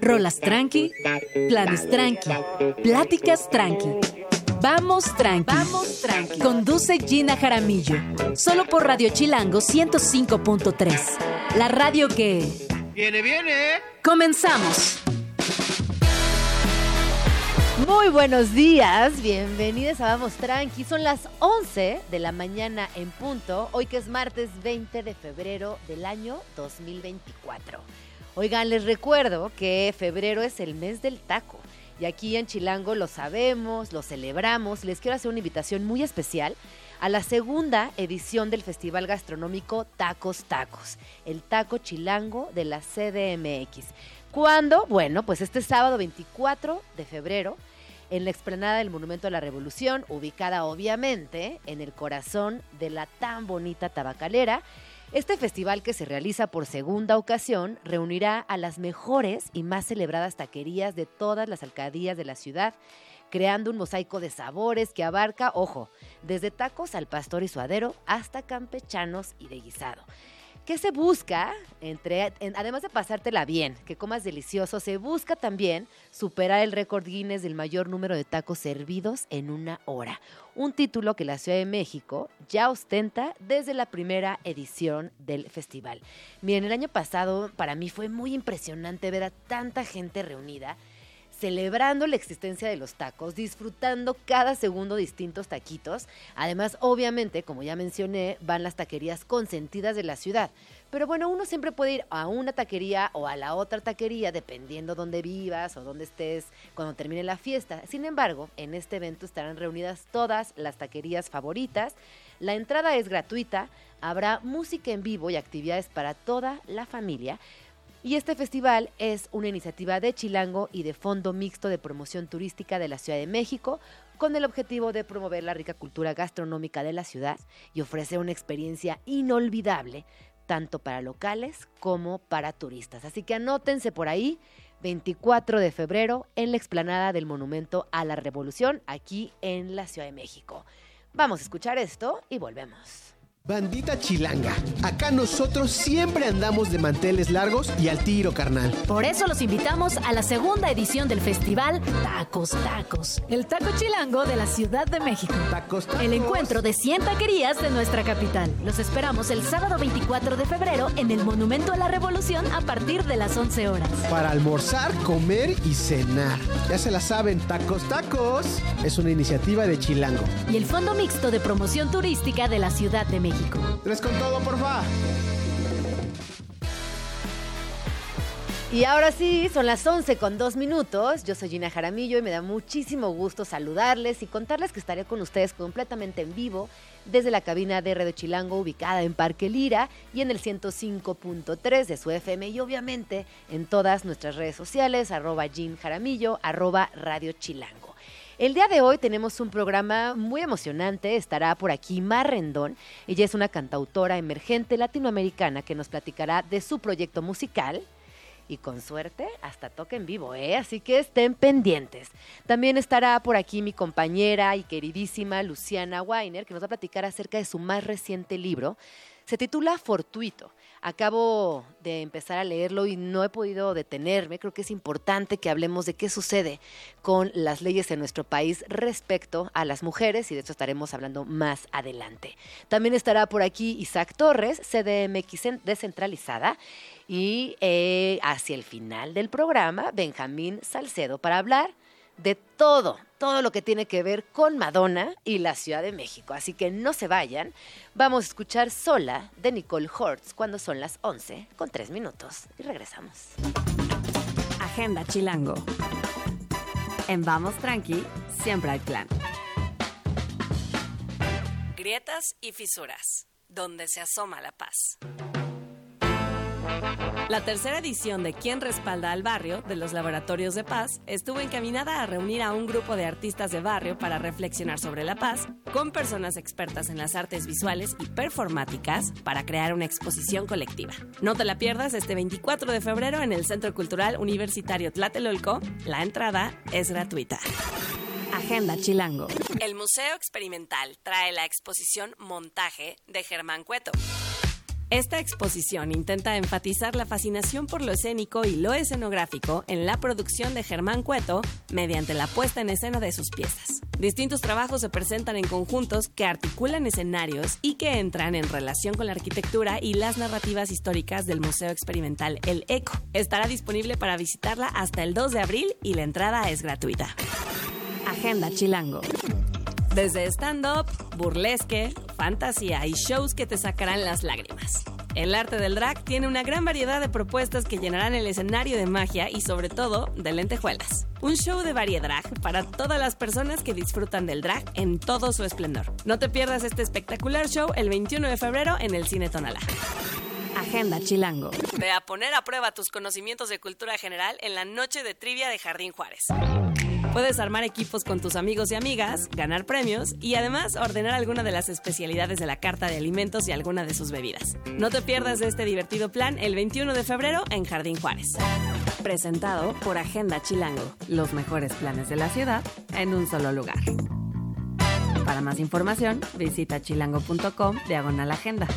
Rolas tranqui, planes tranqui, pláticas tranqui. Vamos tranqui. Vamos tranqui. Conduce Gina Jaramillo. Solo por Radio Chilango 105.3. La radio que. Viene, viene. Comenzamos. Muy buenos días, bienvenidos a Vamos Tranqui. Son las 11 de la mañana en punto, hoy que es martes 20 de febrero del año 2024. Oigan, les recuerdo que febrero es el mes del taco. Y aquí en Chilango lo sabemos, lo celebramos. Les quiero hacer una invitación muy especial a la segunda edición del Festival Gastronómico Tacos Tacos, el Taco Chilango de la CDMX. ¿Cuándo? Bueno, pues este sábado 24 de febrero en la explanada del Monumento a la Revolución, ubicada obviamente en el corazón de la tan bonita tabacalera. Este festival que se realiza por segunda ocasión reunirá a las mejores y más celebradas taquerías de todas las alcaldías de la ciudad, creando un mosaico de sabores que abarca, ojo, desde tacos al pastor y suadero hasta campechanos y de guisado. ¿Qué se busca? Entre, además de pasártela bien, que comas delicioso, se busca también superar el récord Guinness del mayor número de tacos servidos en una hora. Un título que la Ciudad de México ya ostenta desde la primera edición del festival. Miren, el año pasado para mí fue muy impresionante ver a tanta gente reunida celebrando la existencia de los tacos, disfrutando cada segundo distintos taquitos. Además, obviamente, como ya mencioné, van las taquerías consentidas de la ciudad. Pero bueno, uno siempre puede ir a una taquería o a la otra taquería, dependiendo dónde vivas o dónde estés cuando termine la fiesta. Sin embargo, en este evento estarán reunidas todas las taquerías favoritas. La entrada es gratuita, habrá música en vivo y actividades para toda la familia. Y este festival es una iniciativa de Chilango y de Fondo Mixto de Promoción Turística de la Ciudad de México, con el objetivo de promover la rica cultura gastronómica de la ciudad y ofrecer una experiencia inolvidable, tanto para locales como para turistas. Así que anótense por ahí, 24 de febrero, en la explanada del Monumento a la Revolución, aquí en la Ciudad de México. Vamos a escuchar esto y volvemos. Bandita Chilanga, acá nosotros siempre andamos de manteles largos y al tiro carnal. Por eso los invitamos a la segunda edición del festival Tacos Tacos, el taco chilango de la Ciudad de México. Tacos Tacos. El encuentro de 100 taquerías de nuestra capital. Los esperamos el sábado 24 de febrero en el Monumento a la Revolución a partir de las 11 horas. Para almorzar, comer y cenar. Ya se la saben, Tacos Tacos es una iniciativa de Chilango. Y el Fondo Mixto de Promoción Turística de la Ciudad de México. Tres con todo, porfa. Y ahora sí, son las 11 con dos minutos. Yo soy Gina Jaramillo y me da muchísimo gusto saludarles y contarles que estaré con ustedes completamente en vivo desde la cabina de Radio Chilango ubicada en Parque Lira y en el 105.3 de su FM y obviamente en todas nuestras redes sociales, arroba Gin Jaramillo, arroba Radio Chilango. El día de hoy tenemos un programa muy emocionante. Estará por aquí Mar Rendón. Ella es una cantautora emergente latinoamericana que nos platicará de su proyecto musical. Y con suerte, hasta toca en vivo, ¿eh? Así que estén pendientes. También estará por aquí mi compañera y queridísima Luciana Weiner, que nos va a platicar acerca de su más reciente libro. Se titula Fortuito Acabo de empezar a leerlo y no he podido detenerme. Creo que es importante que hablemos de qué sucede con las leyes en nuestro país respecto a las mujeres y de eso estaremos hablando más adelante. También estará por aquí Isaac Torres, CDMX descentralizada. Y eh, hacia el final del programa, Benjamín Salcedo para hablar de todo, todo lo que tiene que ver con Madonna y la Ciudad de México. Así que no se vayan. Vamos a escuchar sola de Nicole Hortz cuando son las 11 con 3 minutos. Y regresamos. Agenda Chilango. En Vamos Tranqui, siempre hay plan. Grietas y fisuras, donde se asoma la paz. La tercera edición de Quién respalda al barrio de los Laboratorios de Paz estuvo encaminada a reunir a un grupo de artistas de barrio para reflexionar sobre la paz, con personas expertas en las artes visuales y performáticas para crear una exposición colectiva. No te la pierdas este 24 de febrero en el Centro Cultural Universitario Tlatelolco. La entrada es gratuita. Agenda Chilango. El Museo Experimental trae la exposición Montaje de Germán Cueto Esta exposición intenta enfatizar la fascinación por lo escénico y lo escenográfico en la producción de Germán Cueto mediante la puesta en escena de sus piezas. Distintos trabajos se presentan en conjuntos que articulan escenarios y que entran en relación con la arquitectura y las narrativas históricas del Museo Experimental El Eco. Estará disponible para visitarla hasta el 2 de abril y la entrada es gratuita. Agenda Chilango. Desde stand-up, burlesque, fantasía y shows que te sacarán las lágrimas. El arte del drag tiene una gran variedad de propuestas que llenarán el escenario de magia y sobre todo de lentejuelas. Un show de variedad para todas las personas que disfrutan del drag en todo su esplendor. No te pierdas este espectacular show el 21 de febrero en el Cine Tonalá. Agenda Chilango. Ve a poner a prueba tus conocimientos de cultura general en la noche de trivia de Jardín Juárez. Puedes armar equipos con tus amigos y amigas, ganar premios y además ordenar alguna de las especialidades de la carta de alimentos y alguna de sus bebidas. No te pierdas este divertido plan el 21 de febrero en Jardín Juárez. Presentado por Agenda Chilango, los mejores planes de la ciudad en un solo lugar. Para más información, visita chilango.com diagonal agenda.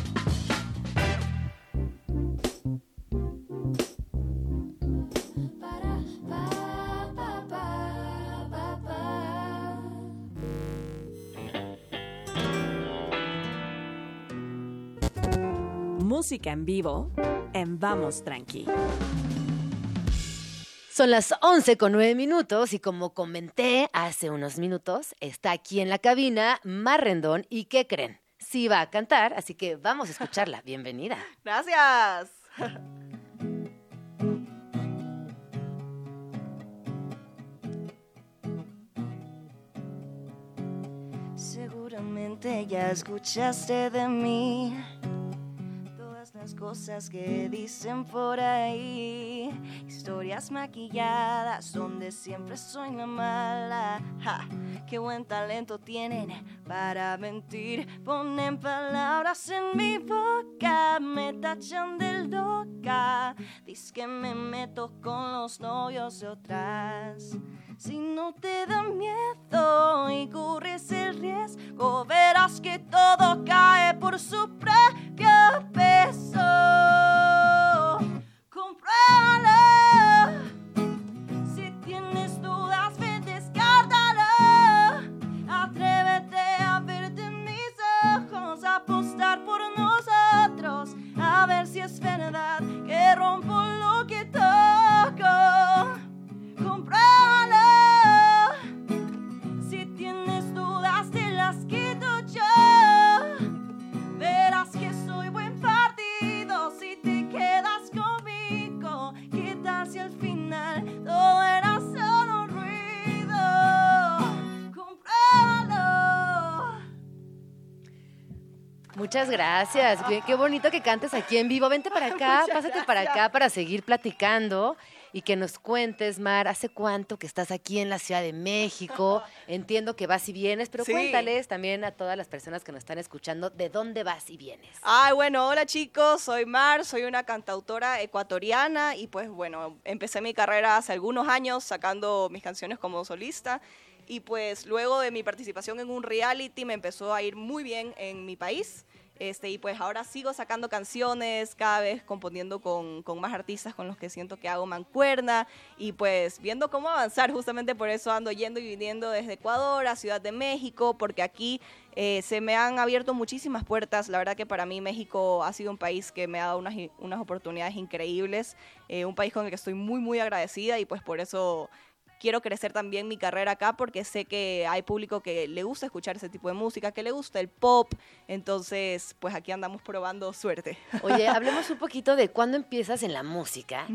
Música en vivo en Vamos Tranqui. Son las 11 con 9 minutos y como comenté hace unos minutos, está aquí en la cabina Marrendón y ¿qué creen? Sí va a cantar, así que vamos a escucharla. Bienvenida. Gracias. Seguramente ya escuchaste de mí las cosas que dicen por ahí. Historias maquilladas donde siempre soy la mala. Ja, qué buen talento tienen para mentir. Ponen palabras en mi boca, me tachan de loca. Dice que me meto con los novios de otras. Si no te da miedo y corres el riesgo, verás que todo cae por su propio peso. Compruébalo. Si tienes dudas, ve, descártalo. Atrévete a verte en mis ojos, apostar por nosotros, a ver si es verdad que rompo lo que Muchas gracias. Qué, qué bonito que cantes aquí en vivo. Vente para acá, Muchas pásate para acá para seguir platicando y que nos cuentes, Mar, ¿hace cuánto que estás aquí en la Ciudad de México? Entiendo que vas y vienes, pero Sí. cuéntales también a todas las personas que nos están escuchando de dónde vas y vienes. Ay, bueno, hola chicos, soy Mar, soy una cantautora ecuatoriana y pues bueno, empecé mi carrera hace algunos años sacando mis canciones como solista y pues luego de mi participación en un reality me empezó a ir muy bien en mi país. Este, y pues ahora sigo sacando canciones, cada vez componiendo con, con más artistas con los que siento que hago mancuerna y pues viendo cómo avanzar, justamente por eso ando yendo y viniendo desde Ecuador a Ciudad de México, porque aquí eh, se me han abierto muchísimas puertas. La verdad que para mí México ha sido un país que me ha dado unas, unas oportunidades increíbles, eh, un país con el que estoy muy, muy agradecida y pues por eso quiero crecer también mi carrera acá porque sé que hay público que le gusta escuchar ese tipo de música, que le gusta el pop, entonces pues aquí andamos probando suerte. Oye, hablemos un poquito de cuándo empiezas en la música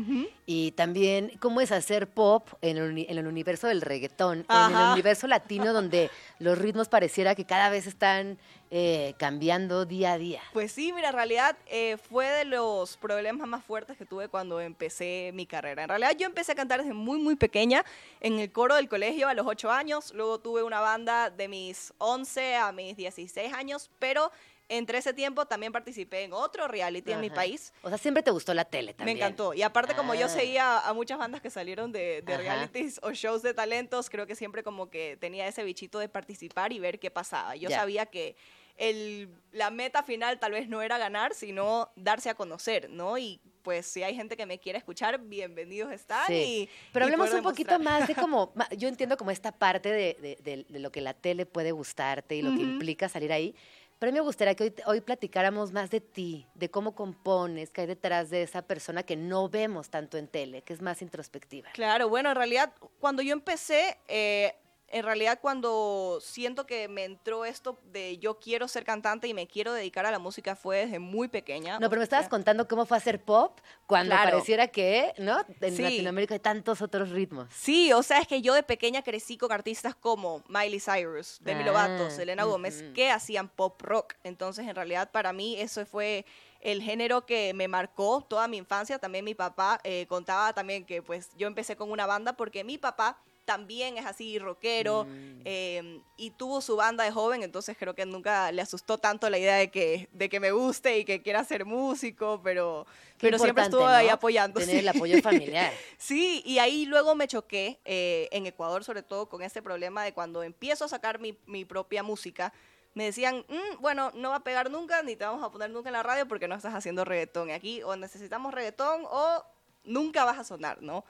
y también cómo es hacer pop en el, uni- en el universo del reggaetón, en el universo latino donde los ritmos pareciera que cada vez están eh, cambiando día a día. Pues sí, mira, en realidad eh, fue de los problemas más fuertes que tuve cuando empecé mi carrera. En realidad yo empecé a cantar desde muy, muy pequeña en el coro del colegio a los 8 años. Luego tuve una banda de mis 11 a mis 16 años, pero entre ese tiempo también participé en otro reality en mi Ajá. país. O sea, siempre te gustó la tele también. Me encantó. Y aparte, como yo Ah. seguía a muchas bandas que salieron de, de Ajá. realities o shows de talentos, creo que siempre como que tenía ese bichito de participar y ver qué pasaba. Yo sabía que el, la meta final tal vez no era ganar, sino darse a conocer, ¿no? Y pues si hay gente que me quiere escuchar, bienvenidos están. Y, Pero hablemos un poquito más de cómo, yo entiendo como esta parte de, de, lo que la tele puede gustarte y lo que implica salir ahí. Pero a mí me gustaría que hoy, hoy, platicáramos más de ti, de cómo compones, qué hay detrás de esa persona que no vemos tanto en tele, que es más introspectiva. Claro, bueno, en realidad cuando yo empecé, eh, en realidad cuando siento que me entró esto de yo quiero ser cantante y me quiero dedicar a la música fue desde muy pequeña. No, pero me estabas contando cómo fue hacer pop cuando pareciera que, ¿no? En Latinoamérica hay tantos otros ritmos. Sí, o sea, es que yo de pequeña crecí con artistas como Miley Cyrus, Demi ah, Lovato, Selena Gómez, que hacían pop rock. Entonces, en realidad, para mí eso fue el género que me marcó toda mi infancia. También mi papá eh, contaba también que pues yo empecé con una banda porque mi papá también es así rockero mm. em, y tuvo su banda de joven, entonces creo que nunca le asustó tanto la idea de que, de que me guste y que quiera ser músico, pero, pero siempre estuvo ahí apoyando. Tener el apoyo familiar. sí, y ahí luego me choqué, eh, en Ecuador sobre todo, con este problema de cuando empiezo a sacar mi, mi propia música, me decían, mm, bueno, no va a pegar nunca, ni te vamos a poner nunca en la radio porque no estás haciendo reggaetón. Aquí o necesitamos reggaetón o nunca vas a sonar, ¿no?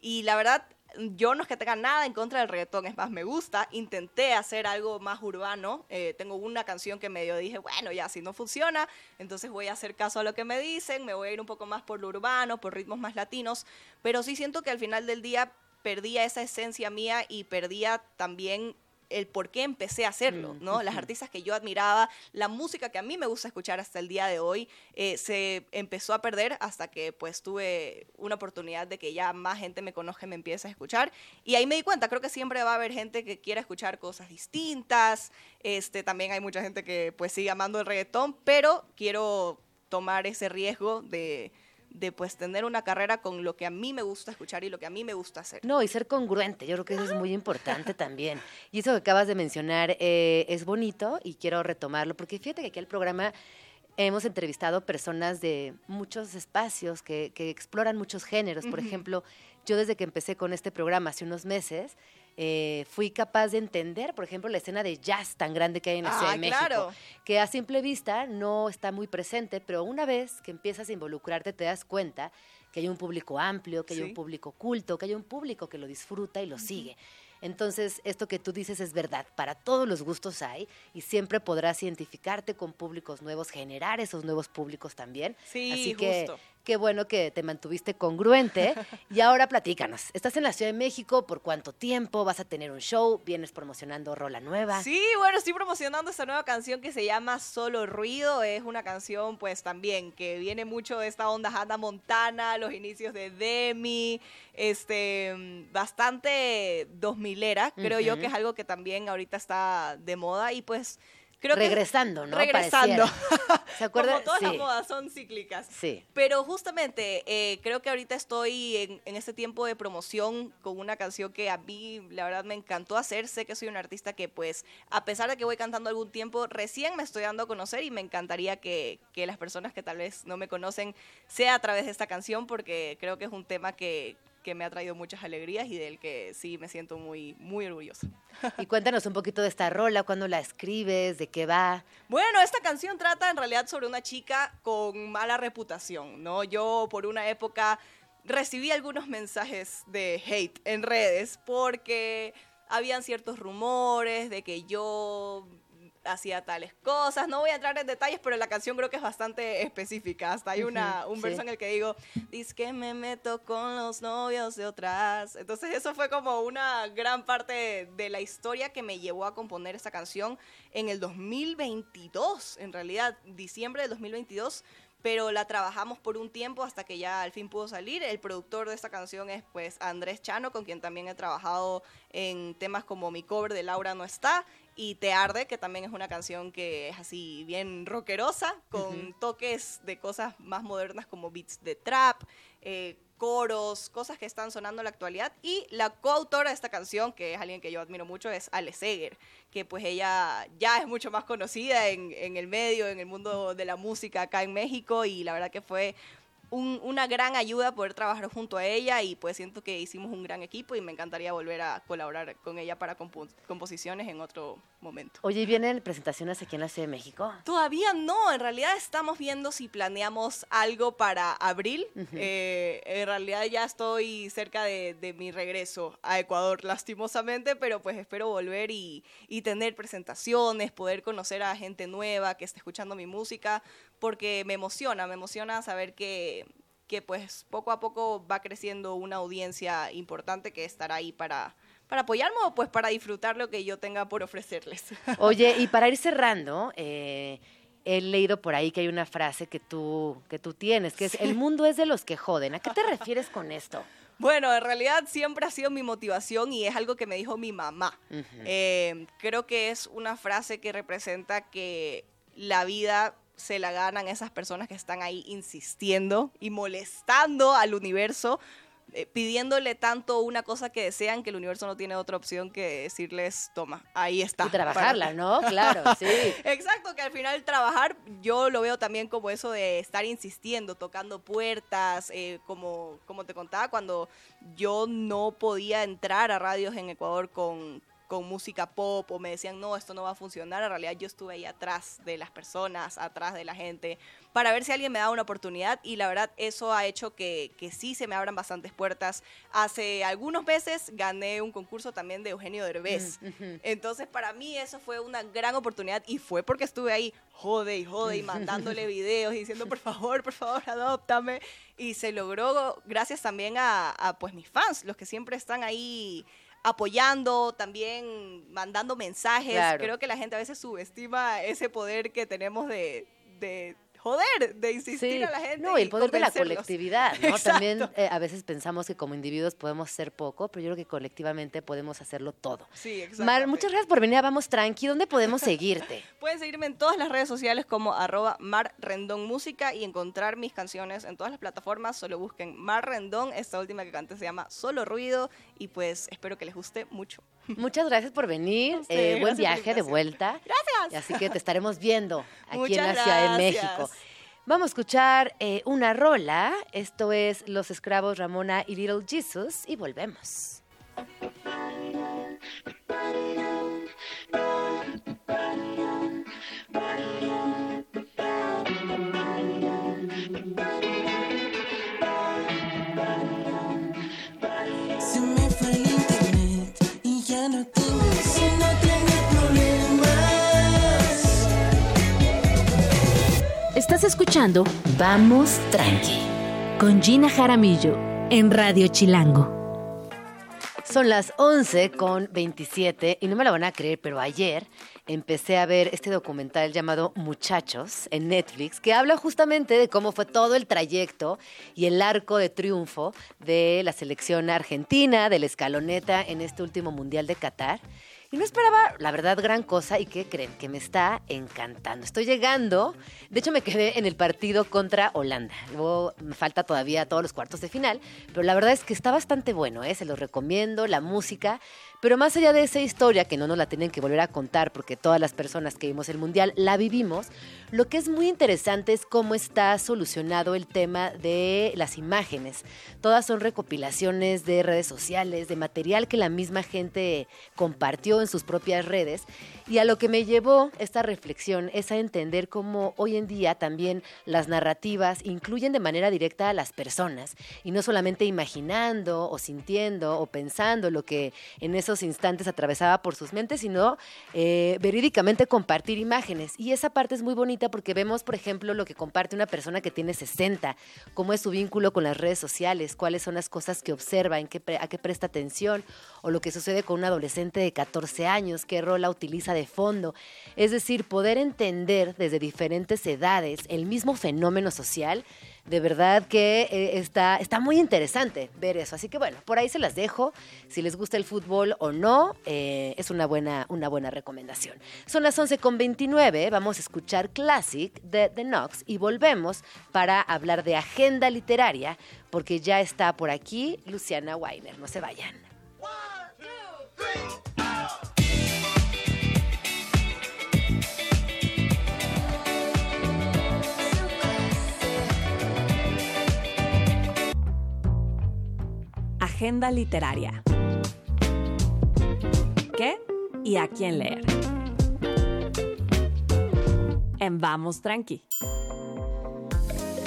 Y la verdad, yo no es que tenga nada en contra del reggaetón, es más, me gusta. Intenté hacer algo más urbano. Eh, tengo una canción que medio dije, bueno, ya, si no funciona, entonces voy a hacer caso a lo que me dicen, me voy a ir un poco más por lo urbano, por ritmos más latinos. Pero sí siento que al final del día perdía esa esencia mía y perdía también el por qué empecé a hacerlo, mm, ¿no? Las artistas que yo admiraba, la música que a mí me gusta escuchar hasta el día de hoy, eh, se empezó a perder hasta que pues tuve una oportunidad de que ya más gente me conozca y me empiece a escuchar. Y ahí me di cuenta, creo que siempre va a haber gente que quiera escuchar cosas distintas, este, también hay mucha gente que pues sigue amando el reggaetón, pero quiero tomar ese riesgo de de pues tener una carrera con lo que a mí me gusta escuchar y lo que a mí me gusta hacer. No, y ser congruente, yo creo que eso es muy importante también. Y eso que acabas de mencionar eh, es bonito y quiero retomarlo, porque fíjate que aquí el programa hemos entrevistado personas de muchos espacios que, que exploran muchos géneros. Por ejemplo, yo desde que empecé con este programa hace unos meses, eh, fui capaz de entender, por ejemplo, la escena de jazz tan grande que hay en la Ciudad de México, que a simple vista no está muy presente, pero una vez que empiezas a involucrarte te das cuenta que hay un público amplio, que hay un público culto, que hay un público que lo disfruta y lo sigue. Entonces, esto que tú dices es verdad, para todos los gustos hay y siempre podrás identificarte con públicos nuevos, generar esos nuevos públicos también. Sí, Así que qué bueno que te mantuviste congruente. y ahora platícanos, estás en la Ciudad de México, ¿por cuánto tiempo? ¿Vas a tener un show? ¿Vienes promocionando Rola Nueva? Sí, bueno, estoy promocionando esta nueva canción que se llama Solo Ruido. Es una canción, pues también, que viene mucho de esta onda Hannah Montana, los inicios de Demi, este, bastante dos milera, creo yo que es algo que también ahorita está de moda y pues regresando, ¿no? Regresando. ¿Se acuerdan? Como todas las modas son cíclicas. Sí. Pero justamente eh, creo que ahorita estoy en, en, este tiempo de promoción con una canción que a mí la verdad me encantó hacer. Sé que soy un artista que pues a pesar de que voy cantando algún tiempo, recién me estoy dando a conocer y me encantaría que, que las personas que tal vez no me conocen sea a través de esta canción porque creo que es un tema que, que me ha traído muchas alegrías y del que sí me siento muy, muy orgullosa. Y cuéntanos un poquito de esta rola, cuándo la escribes, de qué va. Bueno, esta canción trata en realidad sobre una chica con mala reputación, ¿no? Yo por una época recibí algunos mensajes de hate en redes porque habían ciertos rumores de que yo hacía tales cosas. No voy a entrar en detalles, pero la canción creo que es bastante específica. Hasta hay una, un verso en el que digo, dice que me meto con los novios de otras. Entonces eso fue como una gran parte de la historia que me llevó a componer esta canción en el 2022, en realidad, diciembre del 2022 pero la trabajamos por un tiempo hasta que ya al fin pudo salir. El productor de esta canción es pues Andrés Chano, con quien también he trabajado en temas como Mi cover de Laura no está y Te Arde, que también es una canción que es así bien rockerosa, con toques de cosas más modernas como beats de trap, eh, coros, cosas que están sonando en la actualidad. Y la coautora de esta canción, que es alguien que yo admiro mucho, es Ale Seger, que pues ella ya es mucho más conocida en, en el medio, en el mundo de la música acá en México, y la verdad que fue un- una gran ayuda poder trabajar junto a ella y pues siento que hicimos un gran equipo y me encantaría volver a colaborar con ella para compo- composiciones en otro momento. Oye, ¿y vienen presentaciones aquí en la Ciudad de México? Todavía no, en realidad estamos viendo si planeamos algo para abril. Eh, en realidad ya estoy cerca de, de mi regreso a Ecuador, lastimosamente, pero pues espero volver y, y tener presentaciones, poder conocer a gente nueva que esté escuchando mi música, porque me emociona, me emociona saber que, que pues poco a poco va creciendo una audiencia importante que estará ahí para, para apoyarme o pues para disfrutar lo que yo tenga por ofrecerles. Oye, y para ir cerrando, eh, he leído por ahí que hay una frase que tú, que tú tienes, que es, el mundo es de los que joden. ¿A qué te refieres con esto? Bueno, en realidad siempre ha sido mi motivación y es algo que me dijo mi mamá. Eh, creo que es una frase que representa que la vida se la ganan esas personas que están ahí insistiendo y molestando al universo, eh, pidiéndole tanto una cosa que desean que el universo no tiene otra opción que decirles, toma, ahí está. Y trabajarla, ¿no? Claro, sí. Exacto, que al final trabajar yo lo veo también como eso de estar insistiendo, tocando puertas, eh, como, como te contaba, cuando yo no podía entrar a radios en Ecuador con, con música pop o me decían, no, esto no va a funcionar, en realidad yo estuve ahí atrás de las personas, atrás de la gente, para ver si alguien me daba una oportunidad y la verdad eso ha hecho que, que sí se me abran bastantes puertas. Hace algunos meses gané un concurso también de Eugenio Derbez. Entonces, para mí eso fue una gran oportunidad y fue porque estuve ahí, jode y jode y mandándole videos y diciendo, por favor, por favor, adóptame. Y se logró gracias también a, a, pues mis fans, los que siempre están ahí apoyando, también mandando mensajes. Claro. Creo que la gente a veces subestima ese poder que tenemos de, de joder, de insistir Sí, a la gente. no, y el poder de la colectividad, ¿no? También eh, a veces pensamos que como individuos podemos hacer poco, pero yo creo que colectivamente podemos hacerlo todo. Sí, exacto. Mar, muchas gracias por venir a Vamos Tranqui. ¿Dónde podemos seguirte? Pueden seguirme en todas las redes sociales como arroba Mar Rendón Música y encontrar mis canciones en todas las plataformas. Solo busquen Mar Rendón. Esta última que canté se llama Solo Ruido y pues espero que les guste mucho. Muchas gracias por venir. Eh, buen viaje de vuelta. Gracias. Así que te estaremos viendo aquí en la Ciudad de. México. Vamos a escuchar eh, una rola. Esto es Los Escravos Ramona y Little Jesus y volvemos. Estás escuchando Vamos Tranqui con Gina Jaramillo en Radio Chilango. Son las 11 con 27 y no me lo van a creer, pero ayer empecé a ver este documental llamado Muchachos en Netflix, que habla justamente de cómo fue todo el trayecto y el arco de triunfo de la selección argentina, de la escaloneta en este último Mundial de Qatar. Y no esperaba, la verdad, gran cosa. ¿Y qué creen? Que me está encantando. Estoy llegando. De hecho, me quedé en el partido contra Holanda. Luego me falta todavía todos los cuartos de final. Pero la verdad es que está bastante bueno, ¿eh? Se los recomiendo, la música. Pero más allá de esa historia, que no nos la tienen que volver a contar porque todas las personas que vimos el Mundial la vivimos, lo que es muy interesante es cómo está solucionado el tema de las imágenes. Todas son recopilaciones de redes sociales, de material que la misma gente compartió en sus propias redes. Y a lo que me llevó esta reflexión es a entender cómo hoy en día también las narrativas incluyen de manera directa a las personas y no solamente imaginando o sintiendo o pensando lo que en instantes atravesaba por sus mentes, sino eh, verídicamente compartir imágenes. Y esa parte es muy bonita porque vemos, por ejemplo, lo que comparte una persona que tiene 60, cómo es su vínculo con las redes sociales, cuáles son las cosas que observa, en qué a qué presta atención, o lo que sucede con un adolescente de 14 años, qué rola utiliza de fondo. Es decir, poder entender desde diferentes edades el mismo fenómeno social, de verdad que eh, está, está muy interesante ver eso. Así que bueno, por ahí se las dejo. Si les gusta el fútbol o no, eh, es una buena, una buena recomendación. Son las 11.29, vamos a escuchar Classic de The Knox y volvemos para hablar de agenda literaria, porque ya está por aquí Luciana Weiner. No se vayan. Agenda literaria. ¿Qué y a quién leer? En Vamos Tranqui.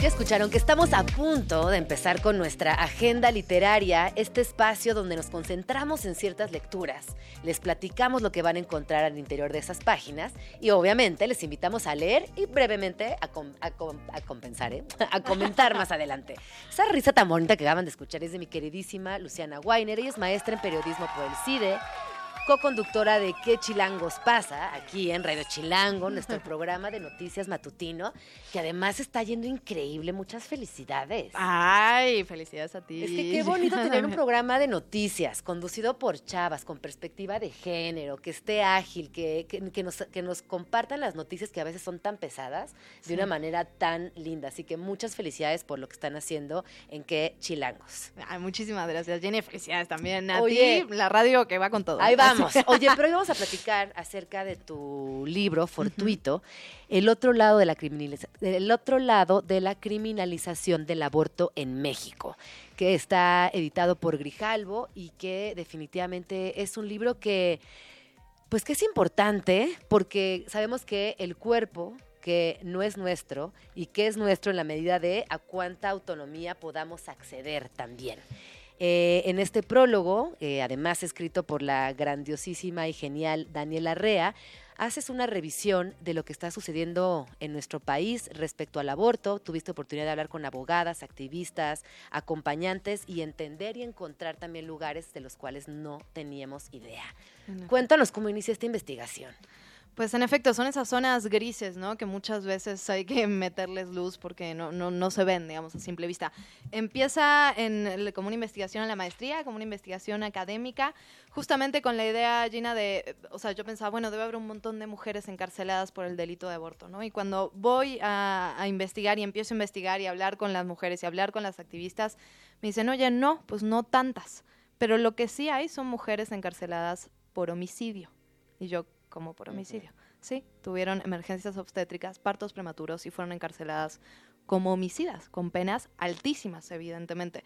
Ya escucharon que estamos a punto de empezar con nuestra agenda literaria, este espacio donde nos concentramos en ciertas lecturas, les platicamos lo que van a encontrar al interior de esas páginas y obviamente les invitamos a leer y brevemente a, com- a com- a compensar, ¿eh? a comentar más adelante. Esa risa tan bonita que acaban de escuchar es de mi queridísima Luciana Weiner, ella es maestra en periodismo por el CIDE, co-conductora de ¿Qué Chilangos pasa? aquí en Radio Chilango, nuestro programa de noticias matutino, que además está yendo increíble. Muchas felicidades. Ay, felicidades a ti. Es que qué bonito tener un programa de noticias conducido por chavas, con perspectiva de género, que esté ágil, que, que- que nos, que nos compartan las noticias que a veces son tan pesadas de una manera tan linda. Así que muchas felicidades por lo que están haciendo en qué chilangos. Ay, muchísimas gracias, Jenny. Felicidades también a Oye. ti, la radio que va con todo. Ahí vamos. Oye, pero hoy vamos a platicar acerca de tu libro fortuito, el otro lado de la el otro lado de la criminalización del aborto en México, que está editado por Grijalvo y que definitivamente es un libro que pues que es importante porque sabemos que el cuerpo que no es nuestro y que es nuestro en la medida de a cuánta autonomía podamos acceder también. Eh, en este prólogo, eh, además escrito por la grandiosísima y genial Daniela Rea, haces una revisión de lo que está sucediendo en nuestro país respecto al aborto. Tuviste oportunidad de hablar con abogadas, activistas, acompañantes y entender y encontrar también lugares de los cuales no teníamos idea. Cuéntanos cómo inicia esta investigación. Pues en efecto, son esas zonas grises, ¿no? Que muchas veces hay que meterles luz porque no, no, no se ven, digamos, a simple vista. Empieza en, como una investigación en la maestría, como una investigación académica, justamente con la idea, Gina, de, o sea, yo pensaba, bueno, debe haber un montón de mujeres encarceladas por el delito de aborto, ¿no? Y cuando voy a, a investigar y empiezo a investigar y hablar con las mujeres y hablar con las activistas, me dicen, oye, no, pues no tantas. Pero lo que sí hay son mujeres encarceladas por homicidio. Y yo, como por homicidio. Sí, tuvieron emergencias obstétricas, partos prematuros y fueron encarceladas como homicidas, con penas altísimas, evidentemente.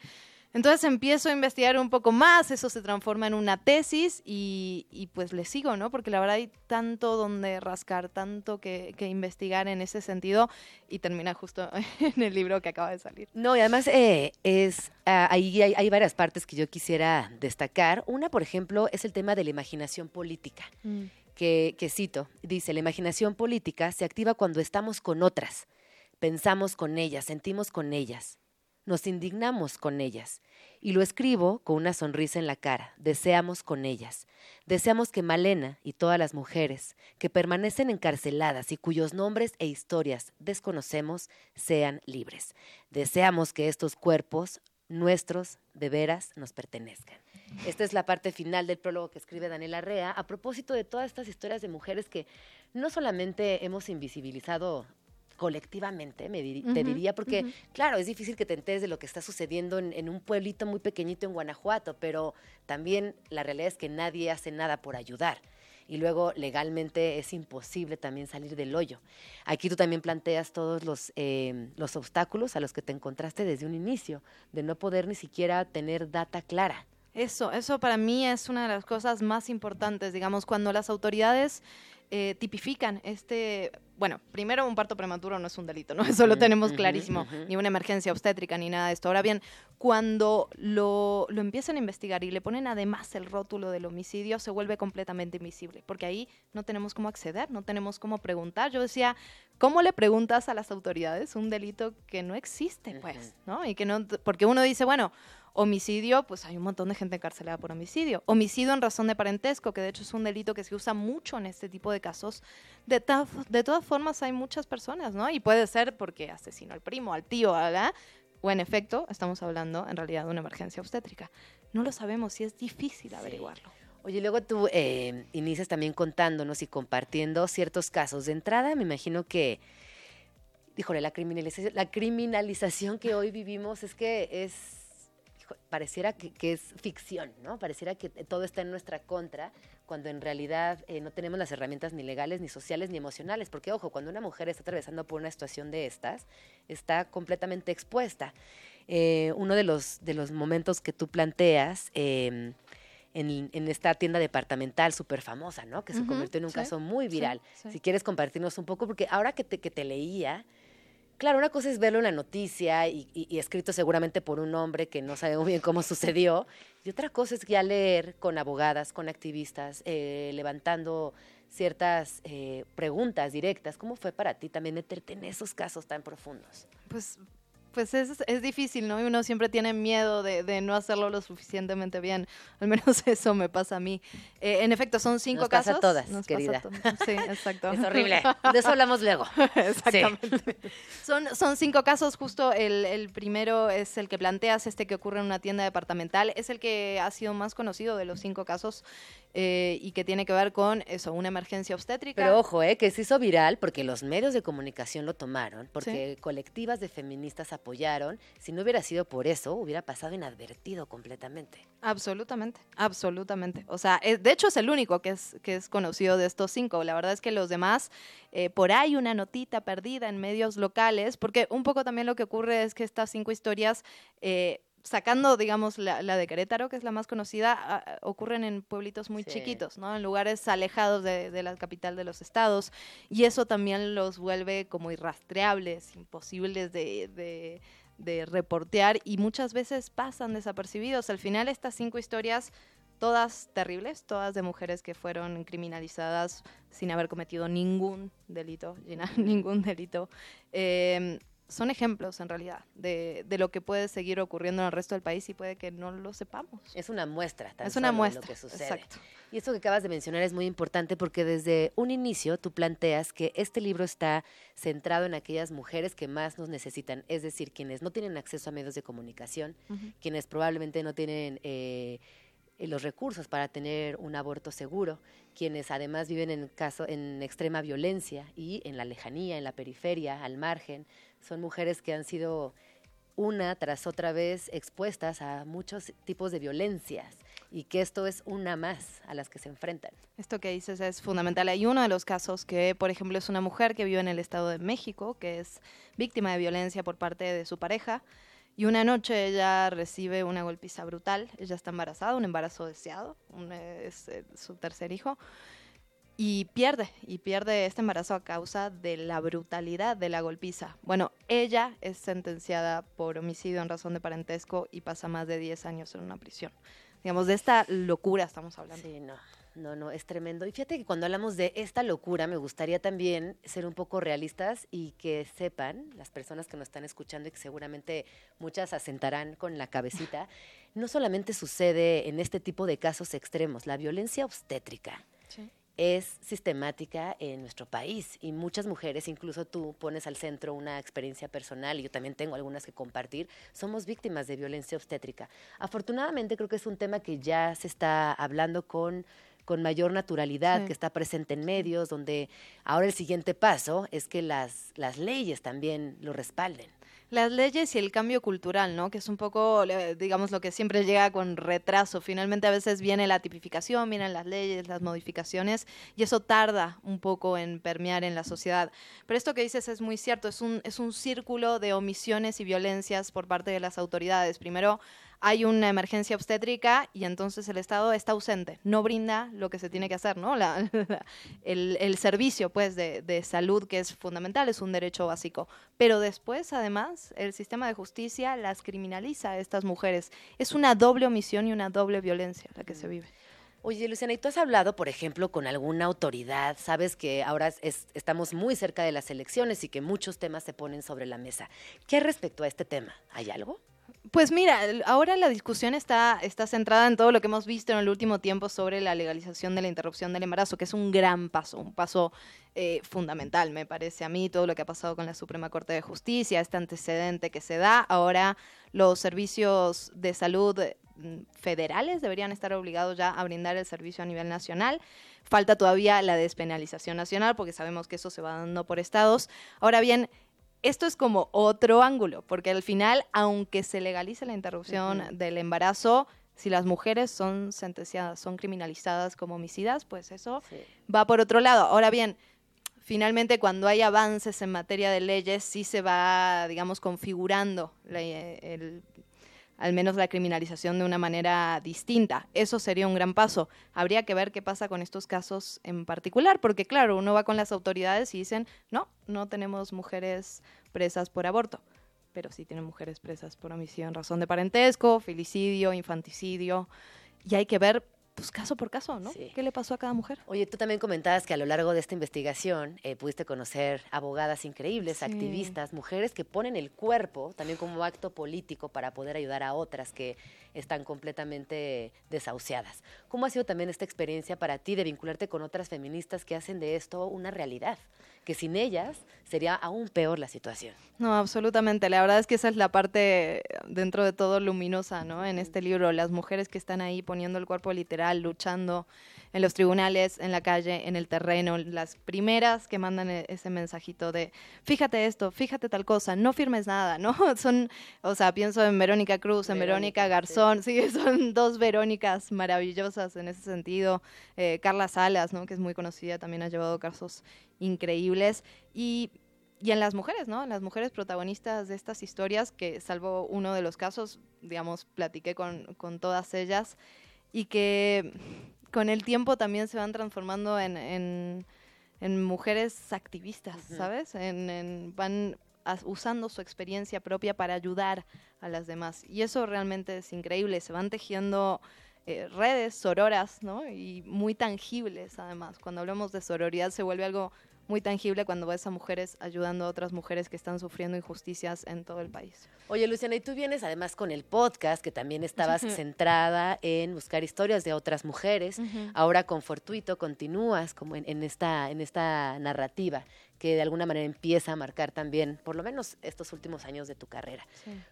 Entonces empiezo a investigar un poco más, eso se transforma en una tesis y, y pues le sigo, ¿no? Porque la verdad hay tanto donde rascar, tanto que, que investigar en ese sentido y termina justo en el libro que acaba de salir. No, y además eh, es ah, ahí hay, hay varias partes que yo quisiera destacar. Una, por ejemplo, es el tema de la imaginación política. Que, cito, dice, la imaginación política se activa cuando estamos con otras, pensamos con ellas, sentimos con ellas, nos indignamos con ellas. Y lo escribo con una sonrisa en la cara, deseamos con ellas. Deseamos que Malena y todas las mujeres que permanecen encarceladas y cuyos nombres e historias desconocemos sean libres. Deseamos que estos cuerpos nuestros de veras nos pertenezcan. Esta es la parte final del prólogo que escribe Daniela Rea a propósito de todas estas historias de mujeres que no solamente hemos invisibilizado colectivamente, me te diría, porque claro, es difícil que te enteres de lo que está sucediendo en, en un pueblito muy pequeñito en Guanajuato, pero también la realidad es que nadie hace nada por ayudar. Y luego legalmente es imposible también salir del hoyo. Aquí tú también planteas todos los, eh, los obstáculos a los que te encontraste desde un inicio, de no poder ni siquiera tener data clara. Eso, eso para mí es una de las cosas más importantes, digamos, cuando las autoridades eh, tipifican este, bueno, primero un parto prematuro no es un delito, ¿no? Eso lo tenemos clarísimo, ni una emergencia obstétrica, ni nada de esto. Ahora bien, cuando lo, lo empiezan a investigar y le ponen además el rótulo del homicidio, se vuelve completamente invisible, porque ahí no tenemos cómo acceder, no tenemos cómo preguntar. Yo decía, ¿cómo le preguntas a las autoridades un delito que no existe, pues, ¿no? Y que no, porque uno dice, bueno, Homicidio, pues hay un montón de gente encarcelada por homicidio. Homicidio en razón de parentesco, que de hecho es un delito que se usa mucho en este tipo de casos. De, ta- de todas formas, hay muchas personas, ¿no? Y puede ser porque asesinó al primo, al tío, ¿verdad? O en efecto, estamos hablando en realidad de una emergencia obstétrica. No lo sabemos y es difícil averiguarlo. Oye, luego tú eh, inicias también contándonos y compartiendo ciertos casos. De entrada, me imagino que, híjole, la criminalización, la criminalización que hoy vivimos es que es, hijo, pareciera que, que es ficción, ¿no? Pareciera que todo está en nuestra contra, cuando en realidad eh, no tenemos las herramientas ni legales, ni sociales, ni emocionales. Porque, ojo, cuando una mujer está atravesando por una situación de estas, está completamente expuesta. eh, uno de los, de los momentos que tú planteas eh, en, en esta tienda departamental súper famosa, ¿no? Que se convirtió en un sí, caso muy sí, viral. sí. Si quieres compartirnos un poco, porque ahora que te, que te leía, claro, una cosa es verlo en la noticia y, escrito seguramente por un hombre que no sabe muy bien cómo sucedió, y otra cosa es ya leer con abogadas, con activistas, eh, levantando ciertas eh, preguntas directas. ¿Cómo fue para ti también meterte en esos casos tan profundos? Pues, pues es, es difícil, ¿no? Y uno siempre tiene miedo de, de no hacerlo lo suficientemente bien. Al menos eso me pasa a mí. Eh, en efecto, son cinco Nos pasa a casos. todas, Nos pasa querida. a to- Sí, exacto. Es horrible. De eso hablamos luego. Exactamente. Son, son cinco casos, justo el, el primero es el que planteas, este que ocurre en una tienda departamental, es el que ha sido más conocido de los cinco casos eh, y que tiene que ver con eso, una emergencia obstétrica. Pero ojo, eh, que se hizo viral porque los medios de comunicación lo tomaron, porque colectivas de feministas apoyaron. Si no hubiera sido por eso, hubiera pasado inadvertido completamente. Absolutamente, absolutamente. O sea, eh, de hecho es el único que es, que es conocido de estos cinco. La verdad es que los demás, eh, por ahí una notita perdida en medios locales, porque un poco también lo que ocurre es que estas cinco historias, eh, sacando, digamos, la, la de Querétaro, que es la más conocida, ocurren en pueblitos muy Sí. chiquitos, ¿no? En lugares alejados de, de la capital de los estados. Y eso también los vuelve como irrastreables, imposibles de- de de reportear y muchas veces pasan desapercibidos. Al final estas cinco historias, todas terribles, todas de mujeres que fueron criminalizadas sin haber cometido ningún delito, ningún delito, eh, son ejemplos en realidad de, de lo que puede seguir ocurriendo en el resto del país y puede que no lo sepamos. Es una muestra, tan Es una solo de muestra, lo que sucede. exacto. Y esto que acabas de mencionar es muy importante porque desde un inicio tú planteas que este libro está centrado en aquellas mujeres que más nos necesitan, es decir, quienes no tienen acceso a medios de comunicación, quienes probablemente no tienen eh, los recursos para tener un aborto seguro, quienes además viven en caso en extrema violencia y en la lejanía, en la periferia, al margen, son mujeres que han sido una tras otra vez expuestas a muchos tipos de violencias y que esto es una más a las que se enfrentan. Esto que dices es fundamental. Hay uno de los casos que, por ejemplo, es una mujer que vive en el Estado de México, que es víctima de violencia por parte de su pareja, y una noche ella recibe una golpiza brutal. Ella está embarazada, un embarazo deseado, un, es eh, su tercer hijo, y pierde, y pierde este embarazo a causa de la brutalidad de la golpiza. Bueno, ella es sentenciada por homicidio en razón de parentesco y pasa más de 10 años en una prisión. Digamos, de esta locura estamos hablando. Sí, no, no, no, es tremendo. Y fíjate que cuando hablamos de esta locura, me gustaría también ser un poco realistas y que sepan, las personas que nos están escuchando y que seguramente muchas asentarán con la cabecita, no solamente sucede en este tipo de casos extremos, la violencia obstétrica Sí. es sistemática en nuestro país y muchas mujeres, incluso tú pones al centro una experiencia personal y yo también tengo algunas que compartir, somos víctimas de violencia obstétrica. Afortunadamente creo que es un tema que ya se está hablando con con mayor naturalidad, Sí. que está presente en medios, donde ahora el siguiente paso es que las, las leyes también lo respalden. Las leyes y el cambio cultural, ¿no? Que es un poco, le- digamos, lo que siempre llega con retraso. Finalmente a veces viene la tipificación, vienen las leyes, las modificaciones, y eso tarda un poco en permear en la sociedad. Pero esto que dices es muy cierto, es un, es un círculo de omisiones y violencias por parte de las autoridades. Primero, hay una emergencia obstétrica y entonces el Estado está ausente, no brinda lo que se tiene que hacer, ¿no? La- el, servicio, pues, de, de salud que es fundamental, es un derecho básico. Pero después, además, el sistema de justicia las criminaliza a estas mujeres. Es una doble omisión y una doble violencia la que se vive. Oye, Luciana, ¿y tú has hablado, por ejemplo, con alguna autoridad? Sabes que ahora es- estamos muy cerca de las elecciones y que muchos temas se ponen sobre la mesa. ¿Qué respecto a este tema? ¿Hay algo? Pues mira, ahora la discusión está, está centrada en todo lo que hemos visto en el último tiempo sobre la legalización de la interrupción del embarazo, que es un gran paso, un paso eh, fundamental, me parece a mí, todo lo que ha pasado con la Suprema Corte de Justicia, este antecedente que se da. Ahora los servicios de salud mm, federales deberían estar obligados ya a brindar el servicio a nivel nacional. Falta todavía la despenalización nacional, porque sabemos que eso se va dando por estados. Ahora bien, esto es como otro ángulo, porque al final, aunque se legalice la interrupción del embarazo, si las mujeres son sentenciadas, son criminalizadas como homicidas, pues eso va por otro lado. Ahora bien, finalmente cuando hay avances en materia de leyes sí se va, digamos, configurando la- el- al menos la criminalización de una manera distinta. Eso sería un gran paso. Habría que ver qué pasa con estos casos en particular, porque claro, uno va con las autoridades y dicen, no, no tenemos mujeres presas por aborto, pero sí tienen mujeres presas por homicidio en razón de parentesco, filicidio, infanticidio, y hay que ver, pues caso por caso, ¿no? Sí. ¿Qué le pasó a cada mujer? Oye, tú también comentabas que a lo largo de esta investigación eh, pudiste conocer abogadas increíbles, Sí. activistas, mujeres que ponen el cuerpo también como acto político para poder ayudar a otras que están completamente desahuciadas. ¿Cómo ha sido también esta experiencia para ti de vincularte con otras feministas que hacen de esto una realidad? Que sin ellas sería aún peor la situación. No, absolutamente. La verdad es que esa es la parte dentro de todo luminosa, ¿no? En este libro, las mujeres que están ahí poniendo el cuerpo literal, luchando en los tribunales, en la calle, en el terreno, las primeras que mandan e- ese mensajito de, fíjate esto, fíjate tal cosa, no firmes nada, ¿no? Son, o sea, pienso en Verónica Cruz, en Verónica, Verónica Garzón, sí, son dos Verónicas maravillosas en ese sentido. Eh, Carla Salas, ¿no? Que es muy conocida, también ha llevado casos increíbles. Y y en las mujeres, ¿no? En las mujeres protagonistas de estas historias, que salvo uno de los casos, digamos, platiqué con, con todas ellas y que con el tiempo también se van transformando en, en, en mujeres activistas. ¿sabes? En, en- van as- usando su experiencia propia para ayudar a las demás. Y eso realmente es increíble. Se van tejiendo eh, redes sororas, ¿no? Y muy tangibles, además. Cuando hablamos de sororidad se vuelve algo muy tangible cuando ves a mujeres ayudando a otras mujeres que están sufriendo injusticias en todo el país. Oye, Luciana, y tú vienes además con el podcast, que también estabas centrada en buscar historias de otras mujeres. Ahora con Fortuito continúas como en, en esta, en esta narrativa que de alguna manera empieza a marcar también, por lo menos estos últimos años de tu carrera.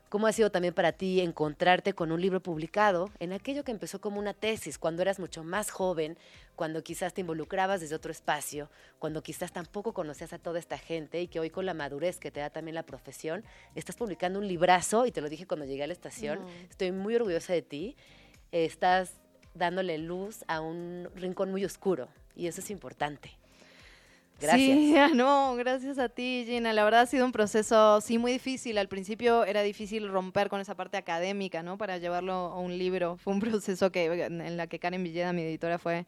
¿Cómo ha sido también para ti encontrarte con un libro publicado en aquello que empezó como una tesis, cuando eras mucho más joven, cuando quizás te involucrabas desde otro espacio, cuando quizás tampoco conocías a toda esta gente y que hoy con la madurez que te da también la profesión, estás publicando un librazo, y te lo dije cuando llegué a la estación, estoy muy orgullosa de ti, estás dándole luz a un rincón muy oscuro y eso es importante. Gracias. Sí, no, gracias a ti, Gina. La verdad ha sido un proceso, sí, muy difícil. Al principio era difícil romper con esa parte académica, ¿no? Para llevarlo a un libro. Fue un proceso que en la que Karen Villeda, mi editora, fue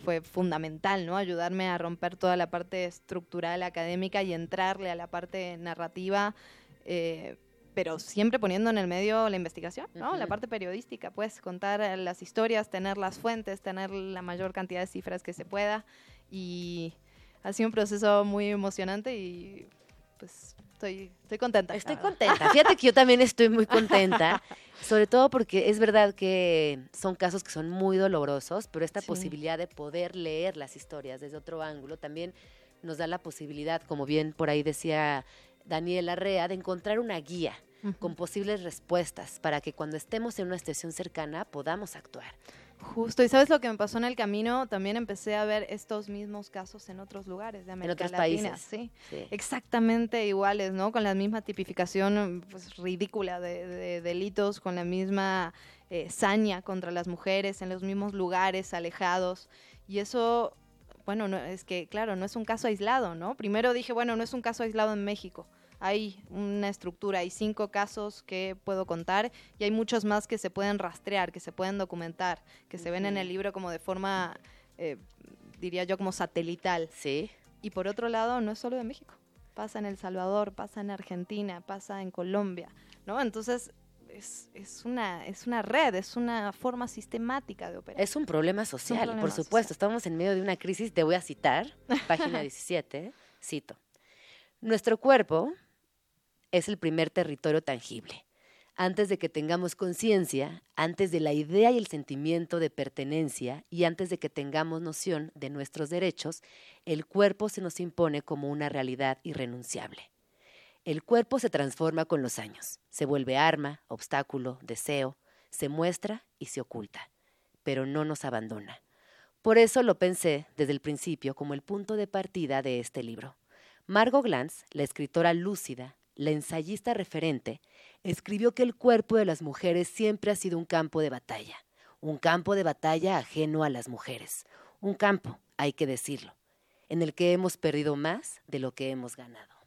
fue fundamental, ¿no? Ayudarme a romper toda la parte estructural académica y entrarle a la parte narrativa, eh, pero siempre poniendo en el medio la investigación, ¿no? La parte periodística, pues contar las historias, tener las fuentes, tener la mayor cantidad de cifras que se pueda y ha sido un proceso muy emocionante y pues estoy, estoy contenta. Estoy contenta. Fíjate que yo también estoy muy contenta, sobre todo porque es verdad que son casos que son muy dolorosos, pero esta Sí. posibilidad de poder leer las historias desde otro ángulo también nos da la posibilidad, como bien por ahí decía Daniel Arrea, de encontrar una guía con posibles respuestas para que cuando estemos en una situación cercana podamos actuar. Justo, y sabes lo que me pasó en el camino, también empecé a ver estos mismos casos en otros lugares de América otros Latina, países. sí. Sí. Exactamente iguales, ¿no? Con la misma tipificación pues, ridícula de, de delitos, con la misma eh, saña contra las mujeres, en los mismos lugares alejados. Y eso, bueno, no, es que, claro, no es un caso aislado, ¿no? Primero dije, bueno, no es un caso aislado en México. Hay una estructura, hay cinco casos que puedo contar y hay muchos más que se pueden rastrear, que se pueden documentar, que se ven en el libro como de forma, eh, diría yo, como satelital. Sí. Y por otro lado, no es solo de México. Pasa en El Salvador, pasa en Argentina, pasa en Colombia, ¿no? Entonces, es, es, una, es una red, es una forma sistemática de operar. Es un problema social, problema por supuesto. Estamos en medio de una crisis. Te voy a citar, página 17, cito. Nuestro cuerpo es el primer territorio tangible. Antes de que tengamos conciencia, antes de la idea y el sentimiento de pertenencia y antes de que tengamos noción de nuestros derechos, el cuerpo se nos impone como una realidad irrenunciable. El cuerpo se transforma con los años, se vuelve arma, obstáculo, deseo, se muestra y se oculta, pero no nos abandona. Por eso lo pensé desde el principio como el punto de partida de este libro. Margot Glantz, la escritora lúcida, la ensayista referente, escribió que el cuerpo de las mujeres siempre ha sido un campo de batalla, un campo de batalla ajeno a las mujeres, un campo, hay que decirlo. en el que hemos perdido más de lo que hemos ganado.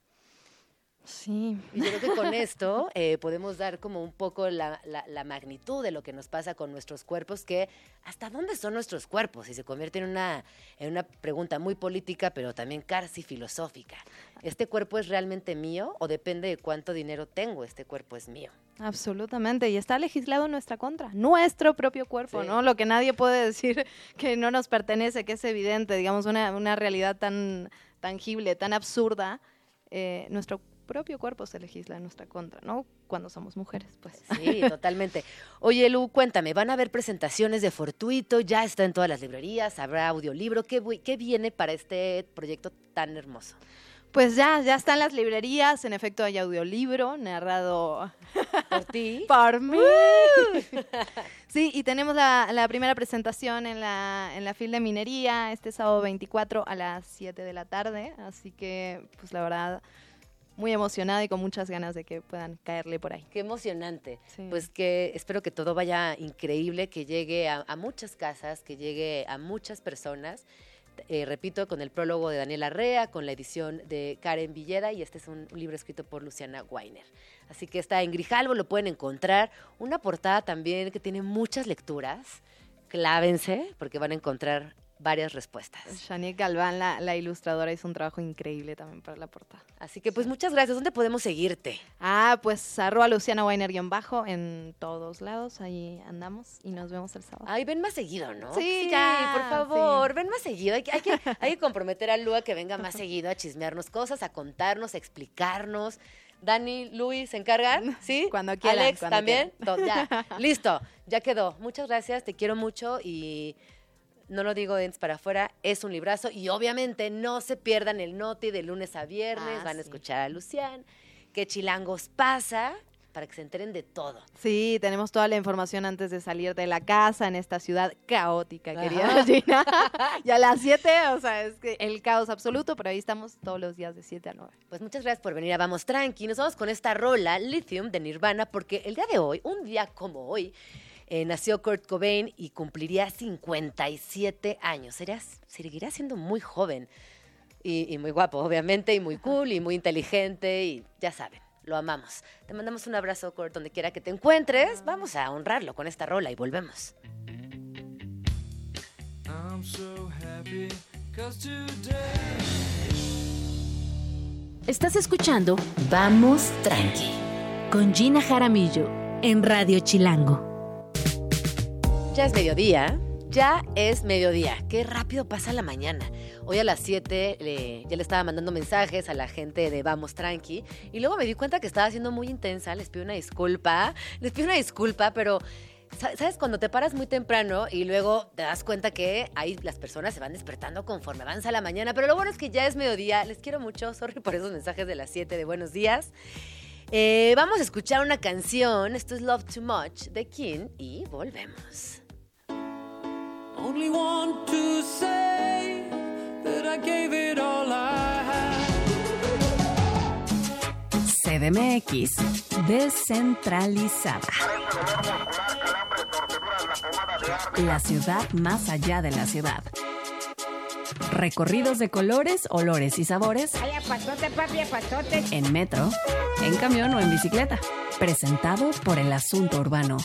Sí. Y yo creo que con esto eh, podemos dar como un poco la, la- la magnitud de lo que nos pasa con nuestros cuerpos, que hasta dónde son nuestros cuerpos, y se convierte en una, en una pregunta muy política, pero también casi filosófica. ¿Este cuerpo es realmente mío o depende de cuánto dinero tengo? Este cuerpo es mío. Absolutamente, y está legislado en nuestra contra, nuestro propio cuerpo, Sí. ¿no? Lo que nadie puede decir que no nos pertenece, que es evidente, digamos, una, una realidad tan tangible, tan absurda, eh, nuestro propio cuerpo se legisla en nuestra contra, ¿no? Cuando somos mujeres, pues. Sí, totalmente. Oye, Lu, cuéntame, ¿van a haber presentaciones de Fortuito? ¿Ya está en todas las librerías? ¿Habrá audiolibro? ¿Qué, vi- qué viene para este proyecto tan hermoso? Pues ya, ya están las librerías, en efecto hay audiolibro narrado ¿Por ti? por mí. Sí, y tenemos la, la primera presentación en la, en la FIL de Minería este sábado 24 a las 7 de la tarde, así que pues la verdad muy emocionada y con muchas ganas de que puedan caerle por ahí. Qué emocionante. Sí. Pues que espero que todo vaya increíble, que llegue a, a muchas casas, que llegue a muchas personas. Eh, repito, con el prólogo de Daniela Rea, con la edición de Karen Villeda y este es un libro escrito por Luciana Weiner. Así que está en Grijalvo, lo pueden encontrar. Una portada también que tiene muchas lecturas. Clávense porque van a encontrar varias respuestas. Shanique Galván, la, la ilustradora, hizo un trabajo increíble también para la portada. Así que pues muchas gracias. ¿Dónde podemos seguirte? Ah, pues arroba Luciana Weiner guion bajo en todos lados, ahí andamos y nos vemos el sábado. Ay, ven más seguido, ¿no? Sí, ya, por favor, ven más seguido. Hay que, hay, que, hay que comprometer a Lu a que venga más seguido a chismearnos cosas, a contarnos, a explicarnos. Dani, Luis, ¿se encargan? ¿Sí? Cuando quieran, Alex, cuando ¿también? Ya, listo, ya quedó. Muchas gracias, te quiero mucho y no lo digo de para afuera, es un librazo y obviamente no se pierdan el noti de lunes a viernes, Ah, van a escuchar a Lucián, que Chilangos pasa para que se enteren de todo. Sí, tenemos toda la información antes de salir de la casa en esta ciudad caótica, querida. Gina. y a las 7, o sea, es que el caos absoluto, pero ahí estamos todos los días de 7 a 9. Pues muchas gracias por venir a Vamos Tranqui. Nos vamos con esta rola, Lithium, de Nirvana, porque el día de hoy, un día como hoy, eh, nació Kurt Cobain y cumpliría 57 años. Serías, seguirá siendo muy joven y, y muy guapo, obviamente, y muy cool y muy inteligente y ya saben. Lo amamos. Te mandamos un abrazo, Kurt, donde quiera que te encuentres. Vamos a honrarlo con esta rola y volvemos. I'm so happy 'cause today Estás escuchando Vamos Tranqui con Gina Jaramillo en Radio Chilango. Ya es mediodía. Ya es mediodía. Qué rápido pasa la mañana. Hoy a las 7 le- ya le estaba mandando mensajes a la gente de Vamos Tranqui. Y luego me di cuenta que estaba siendo muy intensa. Les pido una disculpa. Les pido una disculpa, pero. sa- ¿Sabes? Cuando te paras muy temprano y luego te das cuenta que ahí las personas se van despertando conforme avanza la mañana. Pero lo bueno es que ya es mediodía. Les quiero mucho. Sorry por esos mensajes de las 7 de buenos días. Eh, vamos a escuchar una canción. Esto es Love Too Much de King y volvemos. Only want to say that I gave it all I had. CDMX, descentralizada. La ciudad más allá de la ciudad. Recorridos de colores, olores y sabores. En metro, en camión o en bicicleta. Presentado por el asunto urbano.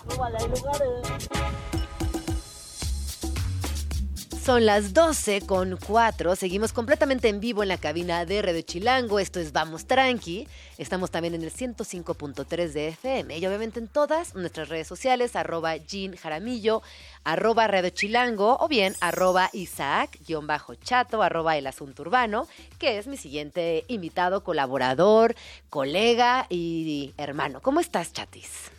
Son las 12 con 4. Seguimos completamente en vivo en la cabina de Radio Chilango. Esto es Vamos Tranqui. Estamos también en el 105.3 de FM y obviamente en todas nuestras redes sociales, arroba Jean Jaramillo, arroba Radio Chilango o bien arroba Isaac-chato, arroba El Asunto Urbano, que es mi siguiente invitado, colaborador, colega y hermano. ¿Cómo estás, chatis?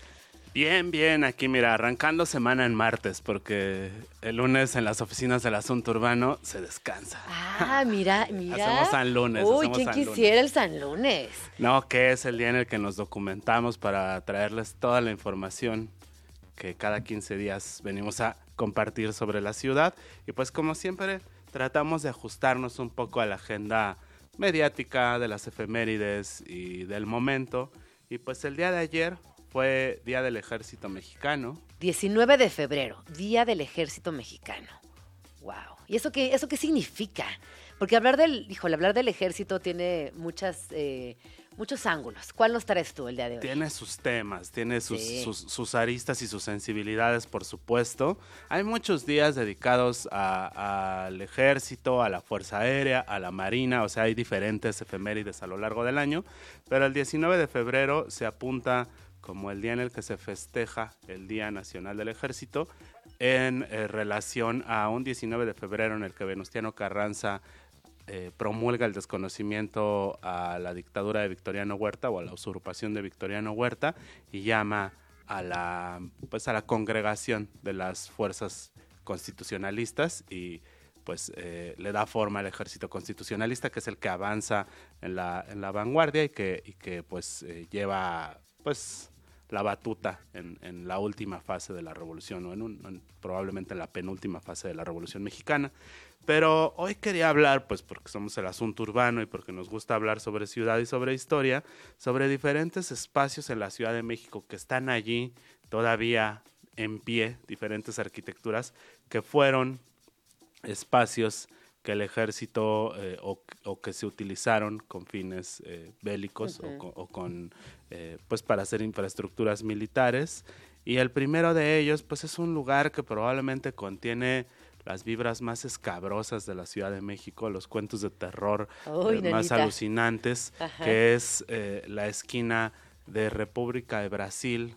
Bien, bien, aquí mira, arrancando semana en martes, porque el lunes en las oficinas del asunto urbano se descansa. Ah, mira, mira. Hacemos San Lunes, Uy, ¿quién San Lunes. quisiera el San Lunes? No, que es el día en el que nos documentamos para traerles toda la información que cada 15 días venimos a compartir sobre la ciudad. Y pues como siempre, tratamos de ajustarnos un poco a la agenda mediática de las efemérides y del momento. Y pues el día de ayer fue Día del Ejército Mexicano. 19 de febrero, Día del Ejército Mexicano. Wow. ¿Y eso qué, eso qué significa? Porque hablar del, híjole, hablar del ejército tiene muchas, eh, muchos ángulos. ¿Cuál nos traes tú el día de hoy? Tiene sus temas, tiene sus, Sí. sus, sus aristas y sus sensibilidades, por supuesto. Hay muchos días dedicados al ejército, a la Fuerza Aérea, a la Marina, o sea, hay diferentes efemérides a lo largo del año, pero el 19 de febrero se apunta como el día en el que se festeja el Día Nacional del Ejército en eh, relación a un 19 de febrero en el que Venustiano Carranza eh, promulga el desconocimiento a la dictadura de Victoriano Huerta o a la usurpación de Victoriano Huerta y llama a la pues a la congregación de las fuerzas constitucionalistas y pues eh, le da forma al ejército constitucionalista que es el que avanza en la, en la vanguardia y que, y que pues lleva pues la batuta en, la última fase de la revolución o en- probablemente en la penúltima fase de la revolución mexicana. Pero hoy quería hablar, pues porque somos el asunto urbano y porque nos gusta hablar sobre ciudad y sobre historia, sobre diferentes espacios en la Ciudad de México que están allí todavía en pie, diferentes arquitecturas que fueron espacios que el ejército eh, o, o que se utilizaron con fines eh, bélicos o con, o con, eh, pues para hacer infraestructuras militares. Y el primero de ellos pues es un lugar que probablemente contiene las vibras más escabrosas de la Ciudad de México, los cuentos de terror Uy, eh, más alucinantes, Ajá. que es eh, la esquina de República de Brasil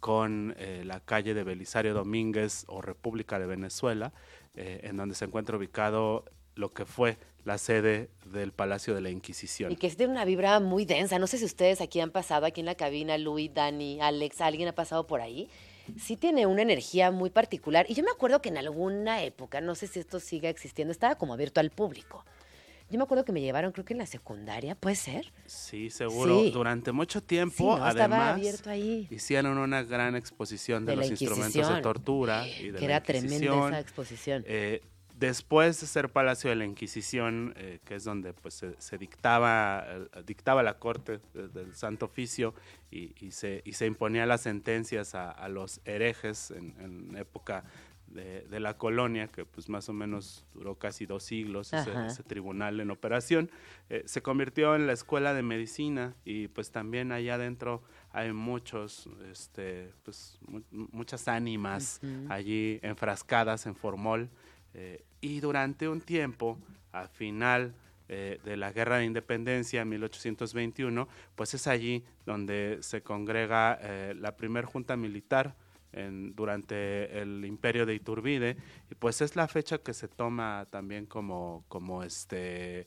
con eh, la calle de Belisario Domínguez o República de Venezuela, eh, en donde se encuentra ubicado lo que fue la sede del Palacio de la Inquisición. Y que es de una vibra muy densa. No sé si ustedes aquí han pasado, aquí en la cabina, Luis, Dani, Alex, ¿alguien ha pasado por ahí? Sí tiene una energía muy particular. Y yo me acuerdo que en alguna época, no sé si esto siga existiendo, estaba como abierto al público. Yo me acuerdo que me llevaron, creo que en la secundaria, ¿puede ser? Sí, seguro. Sí. Durante mucho tiempo, Sí, ¿no? Estaba además, abierto ahí. hicieron una gran exposición de, los instrumentos de tortura y de Que la era tremenda esa exposición. Eh, después de ser Palacio de la Inquisición, eh, que es donde pues, se, se dictaba, eh, dictaba la corte de- del Santo Oficio y, y se, y se imponía las sentencias a, a los herejes en, en época de, de la colonia, que pues más o menos duró casi dos siglos ese, tribunal en operación, eh, se convirtió en la escuela de medicina y pues también allá adentro hay muchos, este, pues mu- muchas ánimas allí enfrascadas en formol eh, y durante un tiempo, al final eh, de la Guerra de Independencia en 1821, pues es allí donde se congrega eh, la primer junta militar en- durante el imperio de Iturbide y pues es la fecha que se toma también como, como este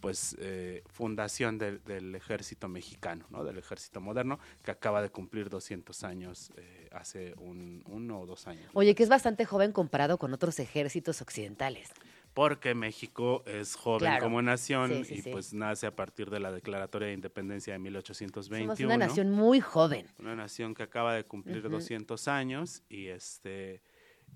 pues eh, fundación del, del ejército mexicano, ¿no? del ejército moderno, que acaba de cumplir 200 años eh, hace un, uno o dos años. Oye, que es bastante joven comparado con otros ejércitos occidentales. Porque México es joven Claro. como nación Sí, sí, y sí. pues nace a partir de la Declaratoria de Independencia de 1821. Somos una nación muy joven. Una nación que acaba de cumplir Ujú. 200 años y este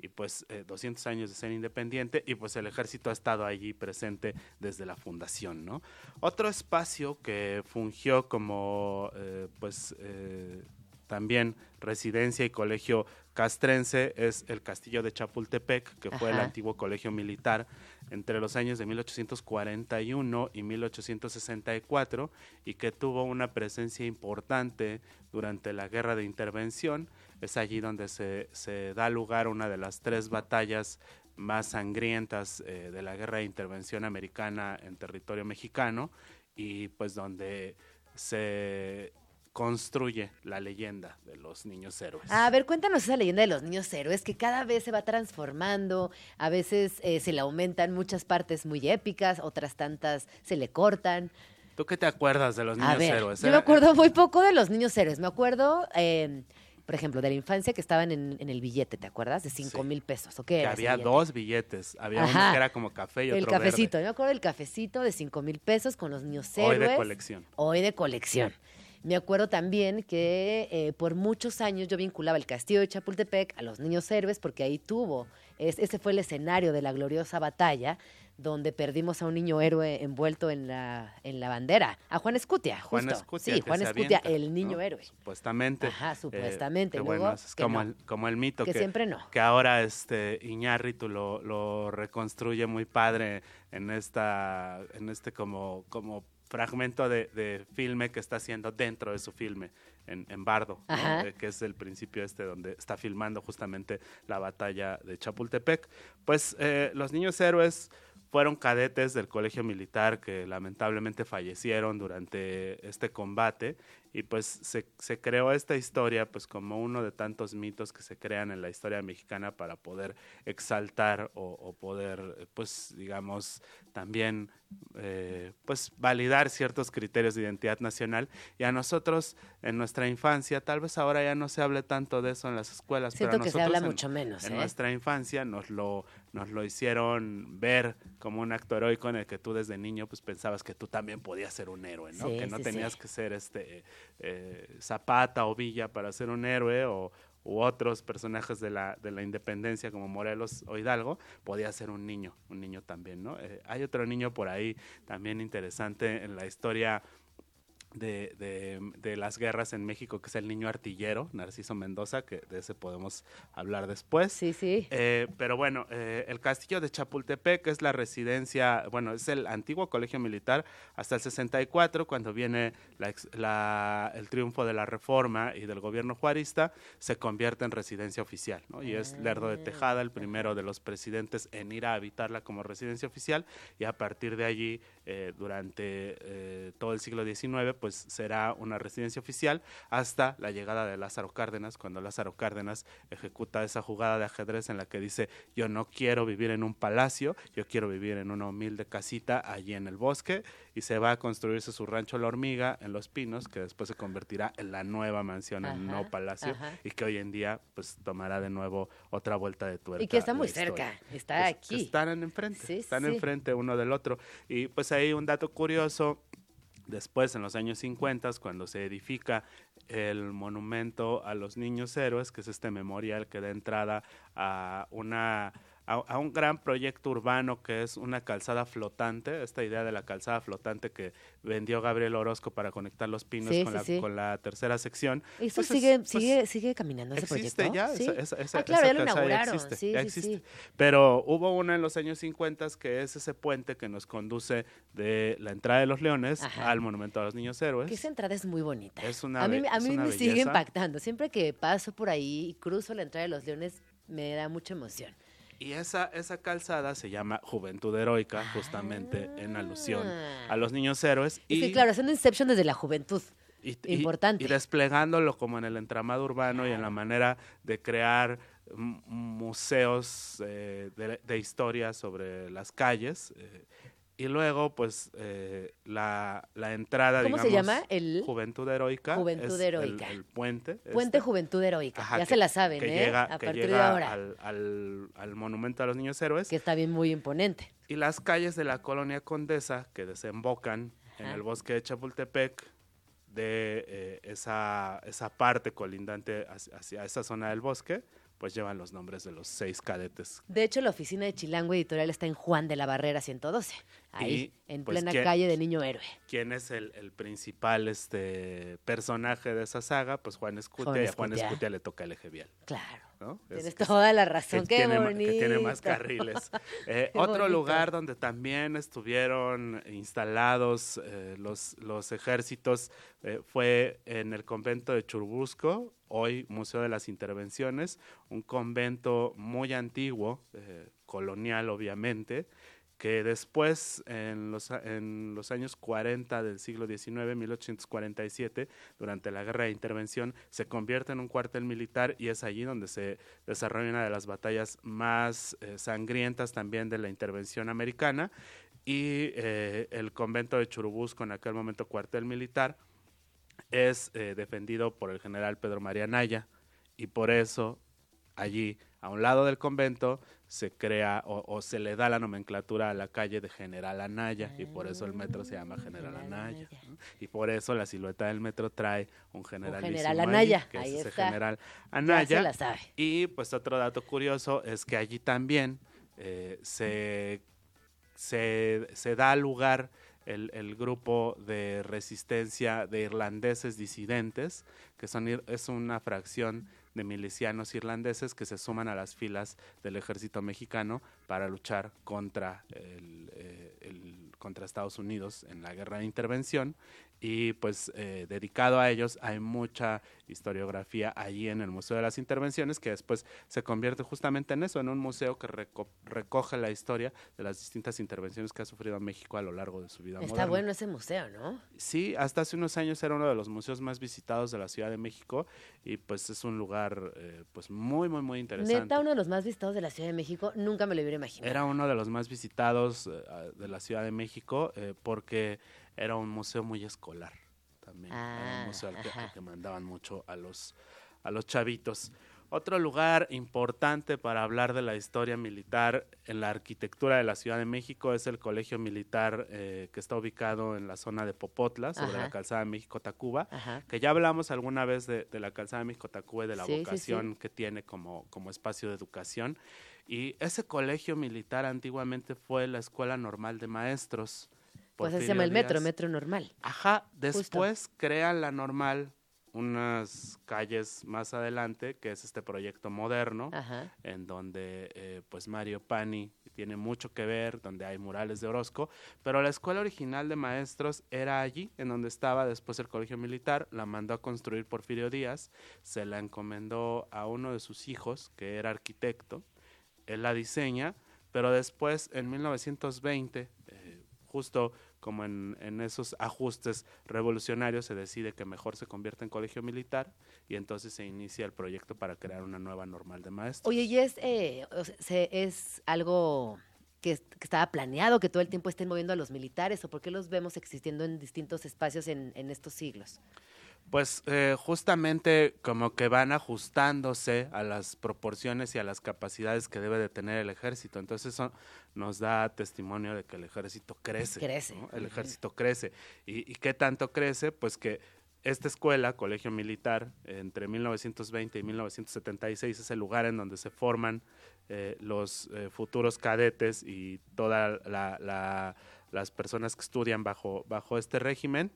y pues eh, 200 años de ser independiente y pues el ejército ha estado allí presente desde la fundación, ¿no? Otro espacio que fungió como eh, pues eh, también residencia y colegio castrense es el castillo de Chapultepec, que fue el antiguo colegio militar entre los años de 1841 y 1864 y que tuvo una presencia importante durante la guerra de intervención. Es allí donde se, se da lugar una de las tres batallas más sangrientas eh, de la guerra de intervención americana en territorio mexicano y pues donde se construye la leyenda de los niños héroes. A ver, cuéntanos esa leyenda de los niños héroes que cada vez se va transformando, a veces eh, se le aumentan muchas partes muy épicas, otras tantas se le cortan. ¿Tú qué te acuerdas de los niños a ver, héroes? yo me Era- acuerdo muy poco de los niños héroes. Me acuerdo, eh, por ejemplo, de la infancia que estaban en, en el billete, ¿te acuerdas? De cinco mil pesos. ¿O qué era había billete? dos billetes. Había uno que era como café y otro El verde. cafecito, yo me acuerdo del cafecito de cinco mil pesos con los niños Hoy héroes. de colección. Hoy de colección. Me acuerdo también que eh, por muchos años yo vinculaba el castillo de Chapultepec a los niños héroes porque ahí tuvo, es- ese fue el escenario de la gloriosa batalla donde perdimos a un niño héroe envuelto en la, en la bandera, a Juan Escutia, Juan justo. Escutia, sí, Juan Escutia, avienta, el niño ¿no? héroe. Supuestamente. Ajá, Eh, supuestamente. Luego, bueno, es como, no. el, como el mito Que que, siempre no. que ahora este Iñárritu lo, lo reconstruye muy padre en esta en este como como fragmento de, de filme que está haciendo dentro de su filme en, en Bardo. Eh, que es el principio este donde está filmando justamente la batalla de Chapultepec. Pues eh, los niños héroes fueron cadetes del colegio militar que lamentablemente fallecieron durante este combate y pues se, se creó esta historia pues como uno de tantos mitos que se crean en la historia mexicana para poder exaltar o, o poder pues digamos también eh, pues validar ciertos criterios de identidad nacional y a nosotros en nuestra infancia tal vez ahora ya no se hable tanto de eso en las escuelas pero a Siento que se nosotros habla en- mucho menos, en ¿eh? nuestra infancia nos lo nos lo hicieron ver como un acto heroico en el que tú desde niño pues pensabas que tú también podías ser un héroe, ¿no? Sí, que no sí, tenías sí. que ser este eh, Zapata o Villa para ser un héroe o otros personajes de la, de la independencia como Morelos o Hidalgo, podía ser un niño, un niño también, ¿no? Eh, hay otro niño por ahí también interesante en la historia de, de- de las guerras en México, que es el niño artillero, Narciso Mendoza, que de ese podemos hablar después. Sí, sí. Eh, pero bueno, eh, el castillo de Chapultepec es la residencia, bueno, es el antiguo colegio militar hasta el 64, cuando viene la el triunfo de la reforma y del gobierno juarista, se convierte en residencia oficial, ¿no? Y es Lerdo de Tejada, el primero de los presidentes en ir a habitarla como residencia oficial, y a partir de allí, eh, durante todo el siglo XIX, pues será una residencia oficial hasta la llegada de Lázaro Cárdenas, cuando Lázaro Cárdenas ejecuta esa jugada de ajedrez en la que dice, yo no quiero vivir en un palacio, yo quiero vivir en una humilde casita allí en el bosque, y se va a construirse su rancho La Hormiga en Los Pinos, que después se convertirá en la nueva mansión, en nuevo palacio, ajá. y que hoy en día pues tomará de nuevo otra vuelta de tuerca. Y que está muy historia. cerca, está que aquí. están enfrente, Sí, están sí. enfrente uno del otro. Y pues ahí un dato curioso, después en los años 50, cuando se edifica el monumento a los niños héroes, que es este memorial que da entrada a una a, a un gran proyecto urbano que es una calzada flotante, esta idea de la calzada flotante que vendió Gabriel Orozco para conectar los pinos Sí, con, sí, la, sí. con la tercera sección. ¿Eso Pues es- sigue, pues, sigue, sigue caminando ese existe proyecto? ya, esa, esa- esa- ah, claro, esa ya lo inauguraron. existe, sí, ya existe. Pero hubo una en los años 50 que es ese puente que nos conduce de la entrada de los Leones Ajá. al Monumento a los Niños Héroes. Que esa entrada es muy bonita. Es una a mí, a mí me sigue impactando. Siempre que paso por ahí y cruzo la entrada de los leones, me da mucha emoción. Y esa, esa calzada se llama Juventud Heroica, justamente en alusión a los niños héroes. Es y, que, claro, haciendo Inception desde la juventud. y- importante. Y desplegándolo como en el entramado urbano y en la manera de crear museos eh, de, de historia sobre las calles. eh, y luego, pues, eh, la, la entrada, ¿Cómo se digamos, llama? El Juventud Heroica. Juventud es el- Heroica. El, puente. Puente este. Juventud Heroica. Ajá, ya que- se la saben, que ¿eh? Llega, a que partir de llega ahora. Al, al- al monumento a los niños héroes. Que está bien muy imponente. Y las calles de la colonia Condesa que desembocan en Ajá. el bosque de Chapultepec, de eh, esa, esa parte colindante hacia, hacia esa zona del bosque, pues llevan los nombres de los seis cadetes. De hecho, la oficina de Chilango Editorial está en Juan de la Barrera 112. Ahí, Y, en pues, plena ¿quién- calle de Niño Héroe. ¿Quién es el, el principal este, personaje de esa saga? Pues Juan Escutia, Juan y a Juan Escutia. Escutia le toca el eje vial. Claro. ¿no? Es- Tienes es- toda la razón. que Qué tiene, bonito. que tiene más carriles. Eh, otro bonito. lugar donde también estuvieron instalados eh, los, los ejércitos eh, fue en el convento de Churubusco, hoy Museo de las Intervenciones, un convento muy antiguo, colonial obviamente, que después, en los, en los años 40 del siglo XIX, 1847, durante la Guerra de Intervención, se convierte en un cuartel militar y es allí donde se desarrolla una de las batallas más eh, sangrientas también de la intervención americana. Y eh, el convento de Churubusco, en aquel momento cuartel militar, es eh, defendido por el general Pedro María Naya y por eso allí, a un lado del convento, se crea o, o se le da la nomenclatura a la calle de General Anaya y por eso el metro se llama General General Anaya. Anaya. ¿no? Y por eso la silueta del metro trae un general General Anaya, que ahí es ese está. General Ya se Anaya. la sabe. Y pues otro dato curioso es que allí también eh, se, se, se da lugar el, el grupo de resistencia de irlandeses disidentes, que son, es una fracción de milicianos irlandeses que se suman a las filas del ejército mexicano para luchar contra, el, eh, el- contra Estados Unidos en la guerra de intervención y pues eh, dedicado a ellos hay mucha historiografía allí en el Museo de las Intervenciones que después se convierte justamente en eso, en un museo que reco- recoge la historia de las distintas intervenciones que ha sufrido México a lo largo de su vida Está moderna. bueno ese museo, ¿no? Sí, hasta hace unos años era uno de los museos más visitados de la Ciudad de México y pues es un lugar eh, pues muy muy muy interesante. Neta, uno de los más visitados de la Ciudad de México, nunca me lo hubiera imaginado. Era uno de los más visitados eh, de la Ciudad de México eh, porque era un museo muy escolar también. era Ah, un museo al que, al ajá. que mandaban mucho a los, a los chavitos. Otro lugar importante para hablar de la historia militar en la arquitectura de la Ciudad de México es el Colegio Militar eh, que está ubicado en la zona de Popotla, sobre Ajá. la calzada México-Tacuba que ya hablamos alguna vez de, de la calzada México-Tacuba y de la Sí, sí, sí. vocación que tiene como, como espacio de educación. Y ese colegio militar antiguamente fue la Escuela Normal de Maestros. Pues se llama el metro, Díaz. metro normal. Ajá, después crean la normal unas calles más adelante, que es este proyecto moderno, Ajá. en donde eh, pues Mario Pani tiene mucho que ver, donde hay murales de Orozco, pero la escuela original de maestros era allí, en donde estaba después el colegio militar, la mandó a construir Porfirio Díaz, se la encomendó a uno de sus hijos, que era arquitecto, él la diseña, pero después en 1920, eh, justo como en, en esos ajustes revolucionarios, se decide que mejor se convierta en colegio militar y entonces se inicia el proyecto para crear una nueva normal de maestros. Oye, ¿y es, eh, o es algo que, que estaba planeado, que todo el tiempo estén moviendo a los militares, o por qué los vemos existiendo en distintos espacios en, en estos siglos? Pues eh, justamente como que van ajustándose a las proporciones y a las capacidades que debe de tener el ejército. Entonces eso nos da testimonio de que el ejército crece. Crece. ¿no? El ejército crece. ¿Y, y qué tanto crece? Pues que esta escuela, Colegio Militar, entre 1920 y 1976 es el lugar en donde se forman eh, los eh, futuros cadetes y todas las personas que estudian bajo, bajo este régimen.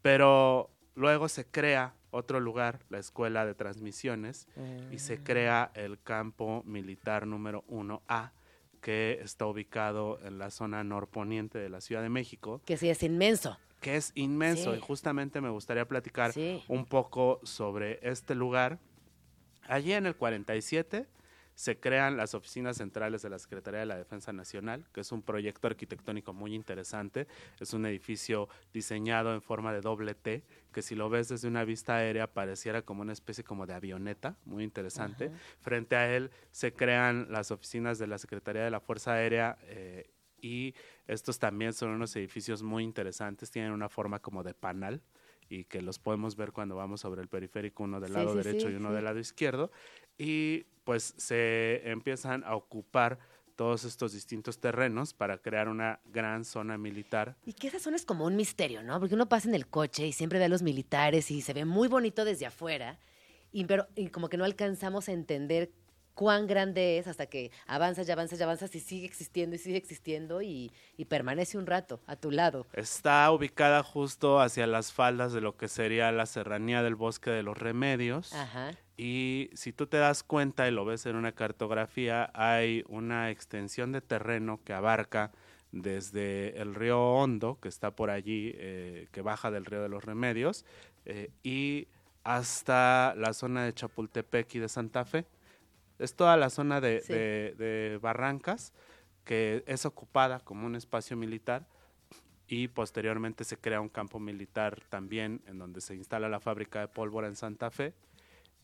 Pero luego se crea otro lugar, la Escuela de Transmisiones, y se crea el campo militar número 1A, que está ubicado en la zona norponiente de la Ciudad de México, Que sí es inmenso. que es inmenso. Sí. Y justamente me gustaría platicar Sí. un poco sobre este lugar. Allí en el 47 se crean las oficinas centrales de la Secretaría de la Defensa Nacional, que es un proyecto arquitectónico muy interesante. Es un edificio diseñado en forma de doble T, que si lo ves desde una vista aérea pareciera como una especie como de avioneta, muy interesante. Frente a él se crean las oficinas de la Secretaría de la Fuerza Aérea eh, y estos también son unos edificios muy interesantes, tienen una forma como de panal y que los podemos ver cuando vamos sobre el periférico, uno del Sí, lado sí, derecho sí, y uno del lado izquierdo, y pues se empiezan a ocupar todos estos distintos terrenos para crear una gran zona militar. Y que esa zona es como un misterio, ¿no? Porque uno pasa en el coche y siempre ve a los militares y se ve muy bonito desde afuera, y, pero, y como que no alcanzamos a entender cuán grande es hasta que avanzas y avanzas y avanzas y sigue existiendo y sigue existiendo y, y permanece un rato a tu lado. Está ubicada justo hacia las faldas de lo que sería la serranía del bosque de los remedios. Ajá. Y si tú te das cuenta y lo ves en una cartografía, hay una extensión de terreno que abarca desde el río Hondo, que está por allí, eh, que baja del río de los Remedios, eh, y hasta la zona de Chapultepec y de Santa Fe. Es toda la zona de, Sí. de- de Barrancas que es ocupada como un espacio militar y posteriormente se crea un campo militar también en donde se instala la fábrica de pólvora en Santa Fe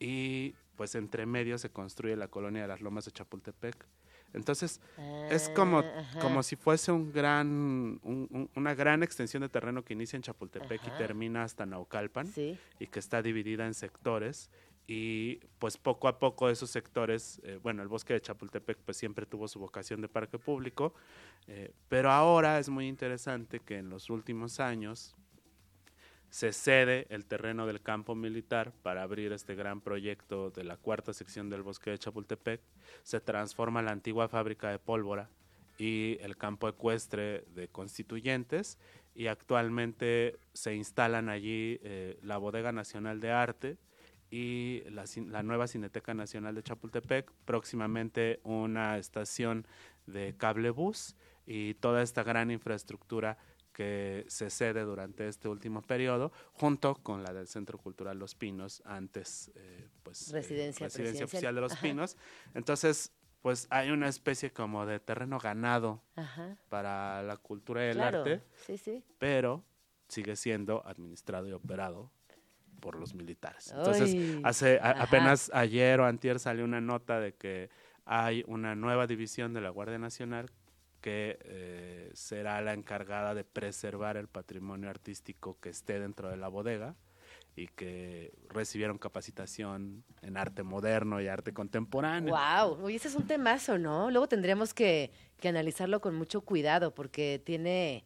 y pues entre medio se construye la colonia de las Lomas de Chapultepec. Entonces es como, Ah, ajá. como si fuese un gran, un- un- una gran extensión de terreno que inicia en Chapultepec Ajá. y termina hasta Naucalpan Sí. y que está dividida en sectores y pues poco a poco esos sectores, eh, bueno, el bosque de Chapultepec pues siempre tuvo su vocación de parque público, eh, pero ahora es muy interesante que en los últimos años se cede el terreno del campo militar para abrir este gran proyecto de la cuarta sección del bosque de Chapultepec, se transforma la antigua fábrica de pólvora y el campo ecuestre de constituyentes y actualmente se instalan allí eh, la Bodega Nacional de Arte y la, la nueva Cineteca Nacional de Chapultepec, próximamente una estación de cablebús y toda esta gran infraestructura que se cede durante este último periodo, junto con la del Centro Cultural Los Pinos, antes eh, pues eh, Residencia oficial de Los Ajá. Pinos. Entonces, pues hay una especie como de terreno ganado Ajá. para la cultura y el Claro. arte, Sí, sí. pero sigue siendo administrado y operado por los militares. Entonces, hace a- apenas ayer o antier salió una nota de que hay una nueva división de la Guardia Nacional que eh, será la encargada de preservar el patrimonio artístico que esté dentro de la bodega y que recibieron capacitación en arte moderno y arte contemporáneo. Wow, oye, ese es un temazo, ¿no? Luego tendríamos que, que analizarlo con mucho cuidado porque tiene,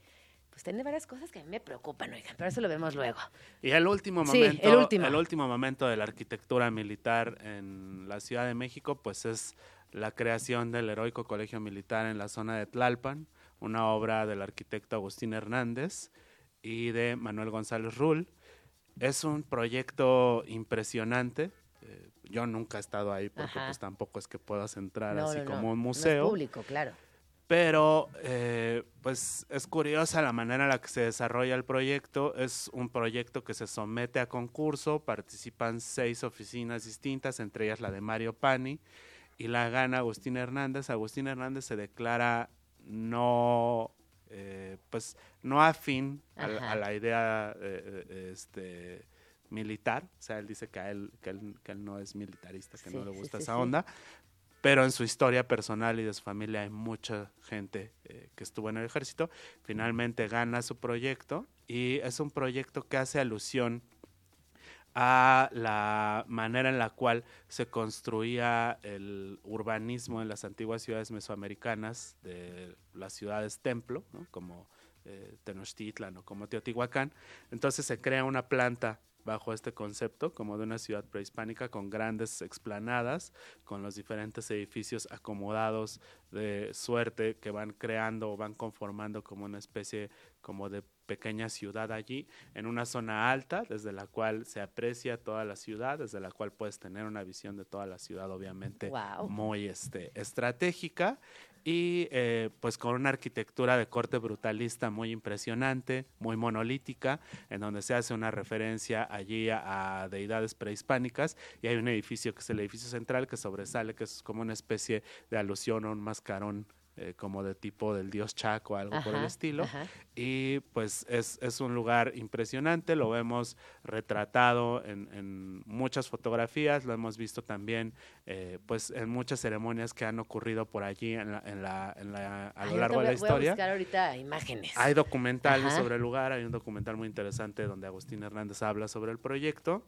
pues tiene varias cosas que a mí me preocupan, oigan, pero eso lo vemos luego. Y el último Sí, momento, el último. último momento de la arquitectura militar en la Ciudad de México, pues es la creación del heroico colegio militar en la zona de Tlalpan, una obra del arquitecto Agustín Hernández y de Manuel González Rull. Es un proyecto impresionante. eh, yo nunca he estado ahí porque pues tampoco es que puedas entrar No, así no, no, como un es museo. público, claro. Pero, eh, pues es curiosa la manera en la que se desarrolla el proyecto. Es un proyecto que se somete a concurso, participan seis oficinas distintas, entre ellas la de Mario Pani, y la gana Agustín Hernández. Agustín Hernández se declara no, eh, pues, no afín a, a la idea eh, eh, este, militar. O sea, él dice que, a él, que, él, que él no es militarista, que Sí, no le gusta sí, esa sí. onda pero en su historia personal y de su familia hay mucha gente eh, que estuvo en el ejército. Finalmente gana su proyecto y es un proyecto que hace alusión a la manera en la cual se construía el urbanismo en las antiguas ciudades mesoamericanas de las ciudades templo, como eh, Tenochtitlan o como Teotihuacán. Entonces se crea una planta bajo este concepto como de una ciudad prehispánica con grandes explanadas, con los diferentes edificios acomodados de suerte que van creando o van conformando como una especie como de pequeña ciudad allí, en una zona alta, desde la cual se aprecia toda la ciudad, desde la cual puedes tener una visión de toda la ciudad, obviamente Wow. muy este, estratégica y eh, pues con una arquitectura de corte brutalista muy impresionante, muy monolítica, en donde se hace una referencia allí a, a deidades prehispánicas y hay un edificio que es el edificio central que sobresale, que es como una especie de alusión a un mascarón eh, como de tipo del dios Chaco algo por el Ajá, estilo. ajá. Y pues es, es un lugar impresionante, lo vemos retratado en, en muchas fotografías, lo hemos visto también eh, pues en muchas ceremonias que han ocurrido por allí en la, en la, en la- a Ay, lo largo ahorita de la voy a- Voy a historia. buscar ahorita imágenes. Hay documentales Ajá. sobre el lugar, hay un documental muy interesante donde Agustín Hernández habla sobre el proyecto.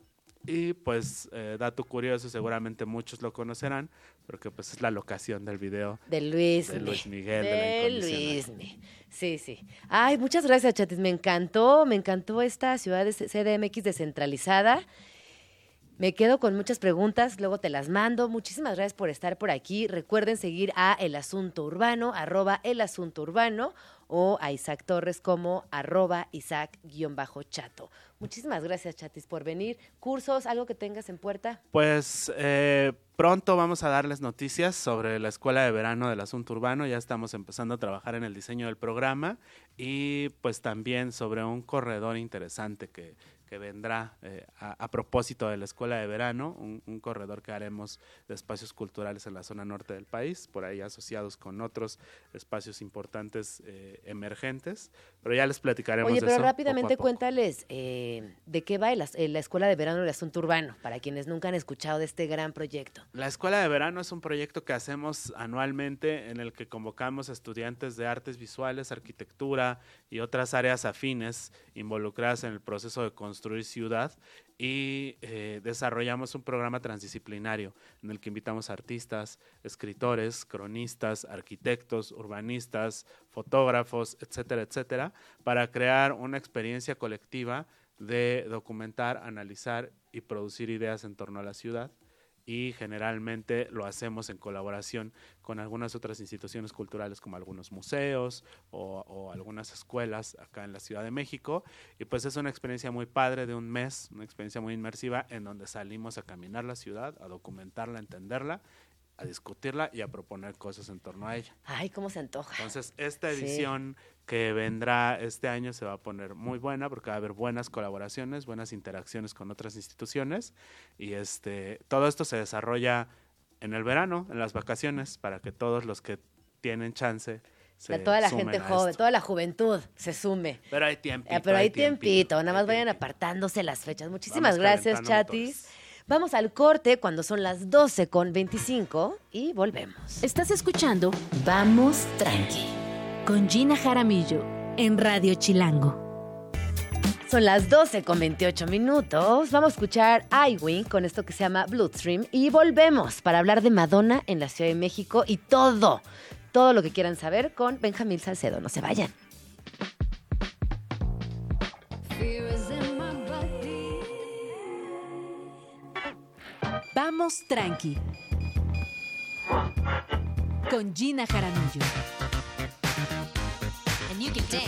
Y pues, eh, dato curioso, seguramente muchos lo conocerán, porque pues es la locación del video De Luis. de. Luis Miguel. de la De Incondicional. Luis. Sí, sí. Ay, muchas gracias, Chatis. Me encantó, me encantó esta ciudad de CDMX descentralizada. Me quedo con muchas preguntas, luego te las mando. Muchísimas gracias por estar por aquí. Recuerden seguir a El Asunto Urbano, arroba El Asunto Urbano, o a Isaac Torres como arroba Isaac-chato. Muchísimas gracias, Chatis, por venir. Cursos, algo que tengas en puerta. Pues eh, pronto vamos a darles noticias sobre la Escuela de Verano del Asunto Urbano. Ya estamos empezando a trabajar en el diseño del programa y pues también sobre un corredor interesante que, que vendrá eh, a, propósito de la Escuela de Verano, un, un corredor que haremos de espacios culturales en la zona norte del país, por ahí asociados con otros espacios importantes eh, emergentes. Pero ya les platicaremos Oye, de pero eso rápidamente poco. cuéntales eh, de qué va eh, la Escuela de Verano del Asunto Urbano, para quienes nunca han escuchado de este gran proyecto. La Escuela de Verano es un proyecto que hacemos anualmente en el que convocamos a estudiantes de artes visuales, arquitectura y otras áreas afines involucradas en el proceso de construir ciudad y eh, desarrollamos un programa transdisciplinario en el que invitamos artistas, escritores, cronistas, arquitectos, urbanistas, fotógrafos, etcétera, etcétera, para crear una experiencia colectiva de documentar, analizar y producir ideas en torno a la ciudad y generalmente lo hacemos en colaboración con algunas otras instituciones culturales como algunos museos o, o algunas escuelas acá en la Ciudad de México. Y pues es una experiencia muy padre de un mes, una experiencia muy inmersiva en donde salimos a caminar la ciudad, a documentarla, a entenderla, a discutirla y a proponer cosas en torno a ella. Ay, cómo se antoja. Entonces, esta Sí. edición que vendrá este año se va a poner muy buena porque va a haber buenas colaboraciones, buenas interacciones con otras instituciones y este todo esto se desarrolla en el verano, en las vacaciones, para que todos los que tienen chance se toda la gente joven, esto. toda la juventud se sume. Pero hay tiempito. Eh, pero hay tiempito, tiempito, nada más vayan apartándose las fechas. Muchísimas Vamos gracias, chatis. motores. Vamos al corte cuando son las 12 con 25 y volvemos. Estás escuchando Vamos Tranqui con Gina Jaramillo en Radio Chilango. Son las 12 con 28 minutos. Vamos a escuchar iWing con esto que se llama Bloodstream y volvemos para hablar de Madonna en la Ciudad de México y todo, todo lo que quieran saber con Benjamín Salcedo. No se vayan. Vamos Tranqui con Gina Jaramillo. And you can dance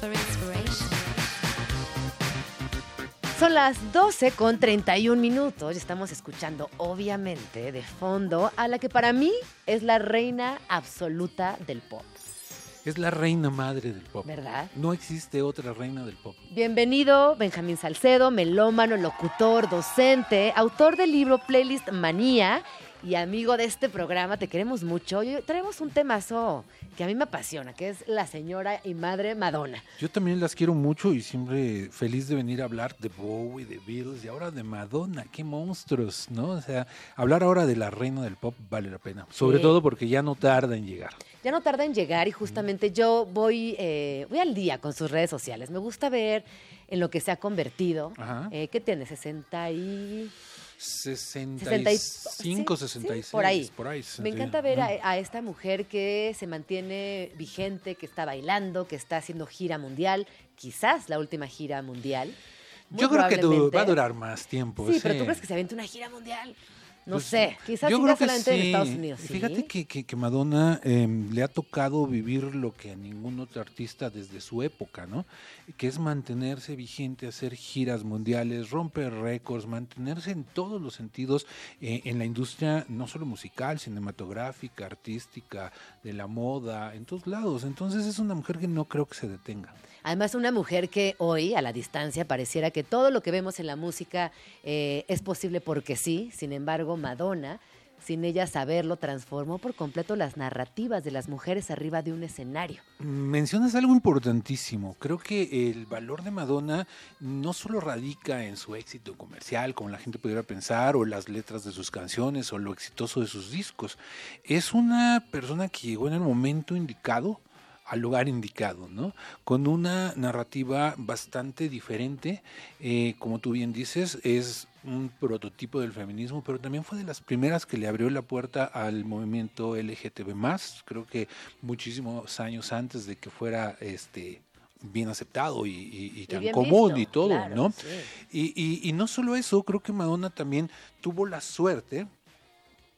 for inspiration. Son las 12 con 31 minutos y estamos escuchando, obviamente, de fondo a la que para mí es la reina absoluta del pop, Es la reina madre del pop. ¿verdad? No existe otra reina del pop. Bienvenido, Benjamín Salcedo, melómano, locutor, docente, autor del libro Playlist Manía y amigo de este programa. Te queremos mucho. Traemos un temazo que a mí me apasiona, que es la señora y madre Madonna. Yo también las quiero mucho y siempre feliz de venir a hablar de Bowie, de Beatles y ahora de Madonna. ¡Qué monstruos! ¿No? O sea, hablar ahora de la reina del pop vale la pena. Sobre Sí. todo porque ya no tarda en llegar. Ya no tarda en llegar y justamente yo voy, eh, voy al día con sus redes sociales. Me gusta ver en lo que se ha convertido. Eh, ¿Qué tiene? 60 y... 65, sí, 66. sí, por ahí. Por ahí Me 61. encanta ver a, esta mujer que se mantiene vigente, que está bailando, que está haciendo gira mundial, quizás la última gira mundial. Muy Yo creo que va a durar más tiempo. Sí, pero tú crees que se aviente una gira mundial. No Pues, sé, quizás Yo creo que en sí. Estados Unidos. ¿sí? Fíjate que, que- que Madonna em, le ha tocado vivir lo que a ningún otro artista desde su época, ¿no? Que es mantenerse vigente, hacer giras mundiales, romper récords, mantenerse en todos los sentidos eh, en la industria, no solo musical, cinematográfica, artística, de la moda, en todos lados. Entonces es una mujer que no creo que se detenga. Además, una mujer que hoy, a la distancia, pareciera que todo lo que vemos en la música eh, es posible porque sí. Sin embargo, Madonna, sin ella saberlo, transformó por completo las narrativas de las mujeres arriba de un escenario. Mencionas algo importantísimo. Creo que el valor de Madonna no solo radica en su éxito comercial, como la gente pudiera pensar, o las letras de sus canciones, o lo exitoso de sus discos. Es una persona que llegó en el momento indicado al lugar indicado, ¿no? Con una narrativa bastante diferente, eh, como tú bien dices, es un prototipo del feminismo, pero también fue de las primeras que le abrió la puerta al movimiento LGTB+, creo que muchísimos años antes de que fuera este bien aceptado y, y- y tan común visto, y todo, claro, ¿no? sí. Y, y- y no solo eso, creo que Madonna también tuvo la suerte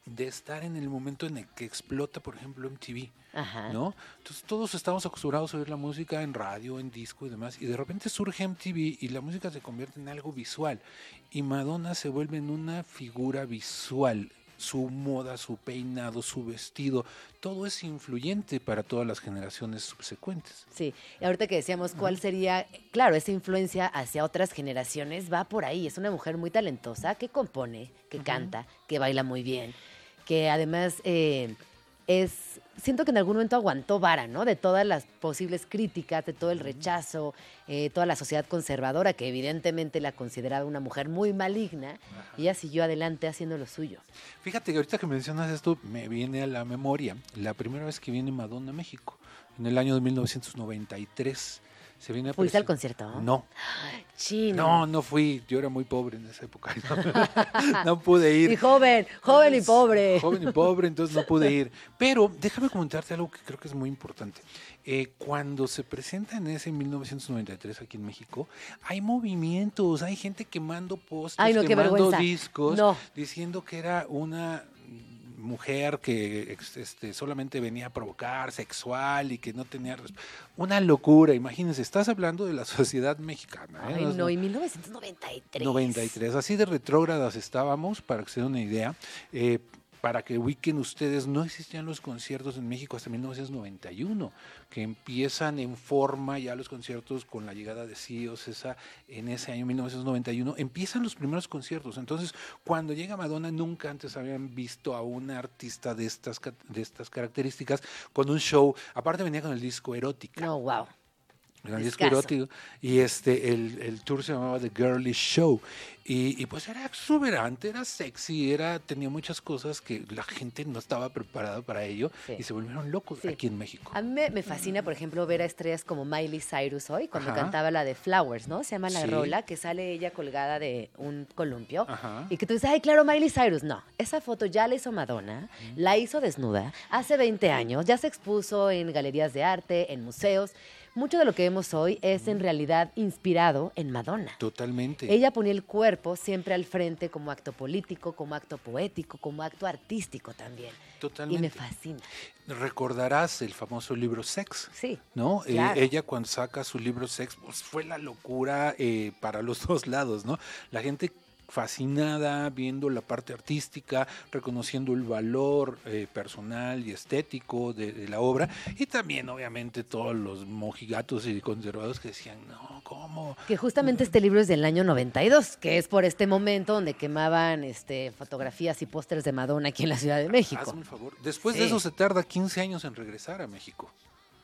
de estar en el momento en el que explota, por ejemplo, MTV. Ajá. ¿no? Entonces todos estamos acostumbrados a oír la música en radio, en disco y demás, y de repente surge MTV y la música se convierte en algo visual, y Madonna se vuelve en una figura visual. Su moda, su peinado, su vestido, todo es influyente para todas las generaciones subsecuentes. Sí, y ahorita que decíamos cuál sería, claro, esa influencia hacia otras generaciones va por ahí. Es una mujer muy talentosa que compone, que canta, que baila muy bien, que además eh, es, siento que en algún momento aguantó vara, ¿no? De todas las posibles críticas, de todo el rechazo, eh, toda la sociedad conservadora que evidentemente la consideraba una mujer muy maligna, y ella siguió adelante haciendo lo suyo. Fíjate que ahorita que mencionas esto, me viene a la memoria la primera vez que viene Madonna a México, en el año de 1993. Se a ¿Fuiste al concierto? No, Chino. no, no fui. Yo era muy pobre en esa época. No, no pude ir. Y joven, joven y pobre. Joven y pobre, entonces no pude ir. Pero déjame comentarte algo que creo que es muy importante. Eh, cuando se presenta en ese 1993 aquí en México, hay movimientos, hay gente quemando postes, Ay, no, qué quemando discos, No. diciendo que era una mujer que este, solamente venía a provocar, sexual y que no tenía... Una locura, imagínense, estás hablando de la sociedad mexicana. ¿eh? Ay, No es- no, y 1993. 93. Así de retrógradas estábamos, para que se den una idea. Eh, para que ubiquen ustedes, no existían los conciertos en México hasta 1991, que empiezan en forma ya los conciertos con la llegada de Sí o César en ese año 1991, empiezan los primeros conciertos. Entonces, cuando llega Madonna, nunca antes habían visto a una artista de estas, de estas características con un show, aparte venía con el disco erótica. No, wow. Y este, el, el tour se llamaba The Girly Show. Y, y pues era exuberante, era sexy, era, tenía muchas cosas que la gente no estaba preparada para ello Sí. y se volvieron locos Sí. aquí en México. A mí me, me fascina, por ejemplo, ver a estrellas como Miley Cyrus hoy, cuando Ajá. cantaba la de Flowers, ¿no? Se llama la Sí. rola, que sale ella colgada de un columpio. Ajá. Y que tú dices, ay, claro, Miley Cyrus. No, esa foto ya la hizo Madonna, la hizo desnuda hace 20 años, ya se expuso en galerías de arte, en museos. Mucho de lo que vemos hoy es en realidad inspirado en Madonna. Totalmente. Ella ponía el cuerpo siempre al frente como acto político, como acto poético, como acto artístico también. Y Totalmente. me fascina. Recordarás el famoso libro Sex. Sí. ¿no? Eh, ella cuando saca su libro Sex, pues fue la locura eh, para los dos lados, ¿no? La gente fascinada viendo la parte artística, reconociendo el valor eh, personal y estético de, de la obra y también obviamente todos los mojigatos y conservados que decían, no, ¿cómo? Que justamente este libro es del año 92, que es por este momento donde quemaban este, fotografías y pósters de Madonna aquí en la Ciudad de México. Hazme el favor. Después de eso se tarda 15 años en regresar a México.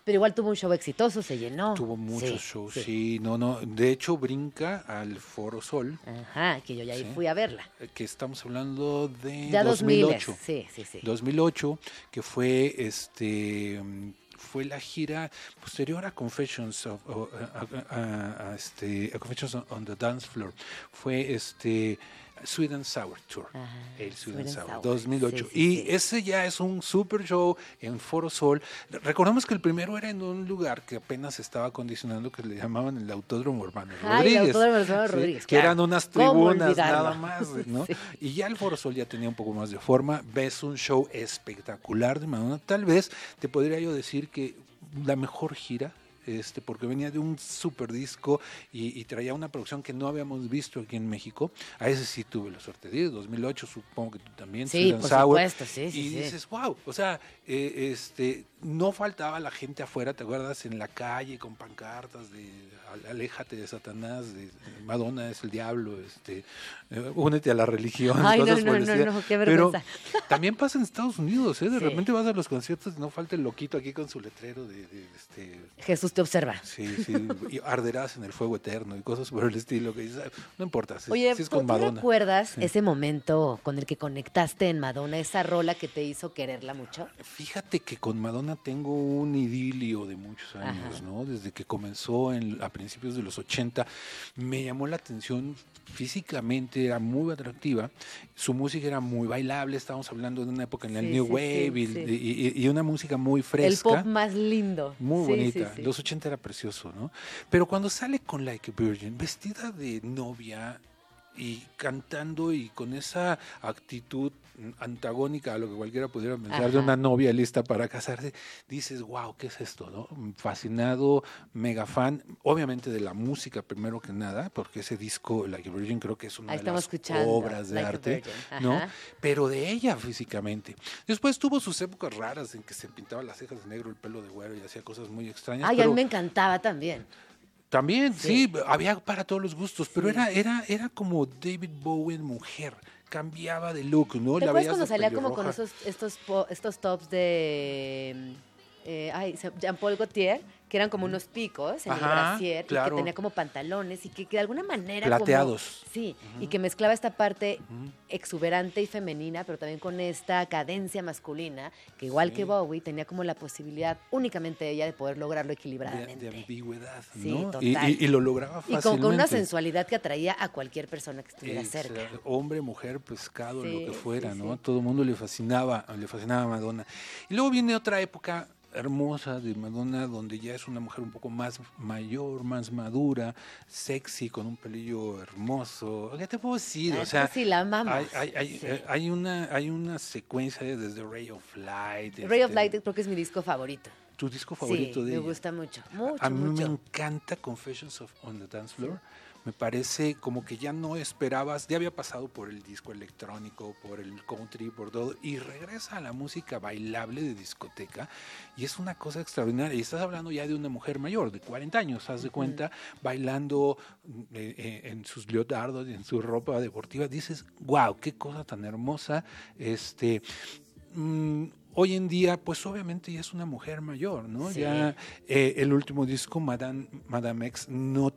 Pero igual tuvo un show exitoso, se llenó. Tuvo muchos Sí, shows, sí. sí, no, no. De hecho, brinca al Foro Sol, Ajá, que yo ya ahí Sí. fui a verla. eh, que estamos hablando de Ya 2000, 2008. sí, sí, sí. 2008, que fue este fue la gira posterior a Confessions of, o- a, a- a- a este, Confessions on, on the Dance Floor. Fue este Sweet and Sour Tour. Ajá, el and Sour, Sour, 2008. sí, sí, y sí. ese ya es un super show en Foro Sol. Recordemos que el primero era en un lugar que apenas se estaba acondicionando que le llamaban el Autódromo Hermano Ay, el Rodríguez. Autódromo Hermano Rodríguez, Que claro. eran unas ¿Cómo tribunas nada más, ¿no? Y ya el Foro Sol ya tenía un poco más de forma. Ves un show espectacular de Madonna. Tal vez te podría yo decir que la mejor gira. Este, porque venía de un super disco y, y traía una producción que no habíamos visto aquí en México. A ese sí tuve la suerte de ir, 2008, supongo que tú también. Sí, por Sour. supuesto, sí, sí, Y sí. dices, wow, o sea, eh, este, no faltaba la gente afuera, ¿te acuerdas? En la calle con pancartas de "Al- aléjate de Satanás, de Madonna es el diablo, este, eh, únete a la religión. Ay, no, cosas no, no, no, qué Pero vergüenza. también pasa en Estados Unidos, ¿eh? De Sí. repente vas a los conciertos y no falta el loquito aquí con su letrero de, de, este, Jesús te observa. sí, sí, y arderás en el fuego eterno y cosas por el estilo que dices, "Ah, no importa, si, Oye, si es ¿tú con tú Madonna. recuerdas Sí. ese momento con el que conectaste en Madonna, esa rola que te hizo quererla mucho? Fíjate que con Madonna tengo un idilio de muchos años, Ajá. ¿no? Desde que comenzó en- a principios de los 80, me llamó la atención físicamente, era muy atractiva, su música era muy bailable, estábamos hablando de una época en la Sí, New sí, Wave sí, y, y- y- una música muy El fresca. pop más lindo. Muy bonita. Los 80 era precioso, ¿no? Pero cuando sale con Like a Virgin, vestida de novia y cantando y con esa actitud antagónica a lo que cualquiera pudiera pensar de una novia lista para casarse, dices, wow, ¿qué es esto? ¿no? Fascinado, mega fan, obviamente de la música primero que nada, porque ese disco, Like a Virgin, creo que es una Ahí de las obras de Like arte. ¿no? Pero de ella físicamente. Después tuvo sus épocas raras en que se pintaba las cejas de negro, el pelo de güero y hacía cosas muy extrañas. Ay, a mí me encantaba también. también, Sí. sí. había para todos los gustos, pero era, era, era como David Bowie en mujer. Cambiaba de look, ¿no? ¿Te acuerdas cuando salía como con esos, estos, estos tops de... eh, ay, Jean-Paul Gaultier, que eran como unos picos en Ajá, el brasier y claro. que tenía como pantalones y que, que de alguna manera como- Plateados. sí, y que mezclaba esta parte exuberante y femenina, pero también con esta cadencia masculina, que igual Sí. que Bowie tenía como la posibilidad únicamente ella de poder lograrlo equilibradamente. de ambigüedad, Sí, ¿no? total. Y, y- y lo lograba y fácilmente. con, con una sensualidad que atraía a cualquier persona que estuviera cerca. Hombre, mujer, pescado, Sí, lo que fuera, sí, ¿no? sí. Todo el mundo le fascinaba, le fascinaba a Madonna. Y luego viene otra época hermosa de Madonna, donde ya es una mujer un poco más mayor, más madura, sexy, con un pelillo hermoso. ¿Qué te puedo decir? Ah, o sea, sí, la amamos. hay, hay- hay- Sí. eh, hay una, hay una secuencia desde Ray of Light. Ray of este, Light creo que es mi disco favorito. Tu disco favorito sí, de me ella. gusta mucho, mucho, A mí me encanta Confessions of on the Dance Floor. Me parece como que ya no esperabas, ya había pasado por el disco electrónico, por el country, por todo, y regresa a la música bailable de discoteca, y es una cosa extraordinaria. Y estás hablando ya de una mujer mayor, de 40 años, haz de cuenta, bailando eh, eh, en sus leotardos y en su ropa deportiva. Dices, wow, qué cosa tan hermosa. Este. mm, Hoy en día, pues obviamente ya es una mujer mayor, ¿no? Sí. Ya eh, el último disco, Madame, Madame X, no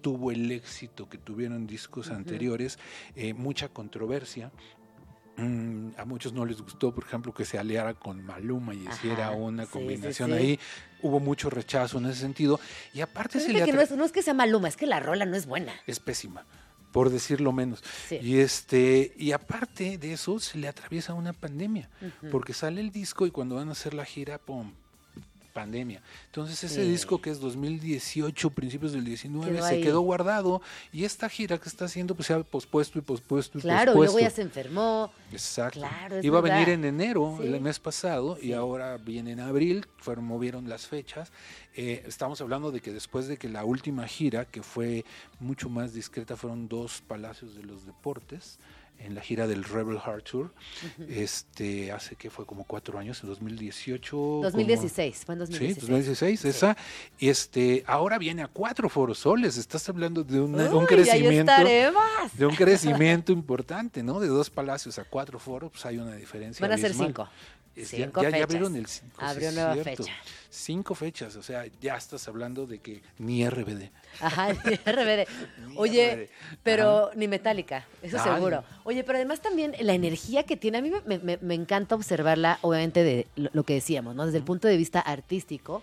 tuvo el éxito que tuvieron discos anteriores, eh, mucha controversia. Mm, a muchos no les gustó, por ejemplo, que se aliara con Maluma y hiciera Ajá, una sí, sí, combinación sí. ahí. Hubo mucho rechazo en ese sentido. Y aparte se le que no es, no es que sea Maluma, es que la rola no es buena. es pésima, por decirlo menos. Sí. Y este y aparte de eso se le atraviesa una pandemia, Ujú. porque sale el disco y cuando van a hacer la gira, pum, pandemia. Entonces ese Sí. disco que es 2018, principios del 19, Quedó se ahí. quedó guardado y esta gira que está haciendo pues se ha pospuesto y pospuesto y Claro, luego pospuesto. ya se enfermó. Exacto. Claro, Iba a venir en enero, Sí. el mes pasado, Sí. y ahora viene en abril, fueron, movieron las fechas. Eh, estamos hablando de que después de que la última gira, que fue mucho más discreta, fueron dos Palacios de los Deportes, en la gira del Rebel Heart Tour, este, hace que fue como cuatro años, en 2018. como- 2016, fue en Sí, 2016. 2016, esa. Este, ahora viene a cuatro forosoles. Estás hablando de una- un Uy, crecimiento de un crecimiento importante, ¿no? De dos palacios a cuatro foros, pues hay una diferencia. Van a ser abismal. cinco. Es- ya- Cinco ya, ya fechas. abrieron el cinco. sí, Abrió es nueva fecha. Cinco fechas, o sea, ya estás hablando de que ni RBD. Ajá, ni RBD. Ni Oye, RBD. pero ni metálica, eso Ay. seguro. Oye, pero además también la energía que tiene, a mí me, me- encanta observarla, obviamente, de lo, lo que decíamos, ¿no? Desde el punto de vista artístico,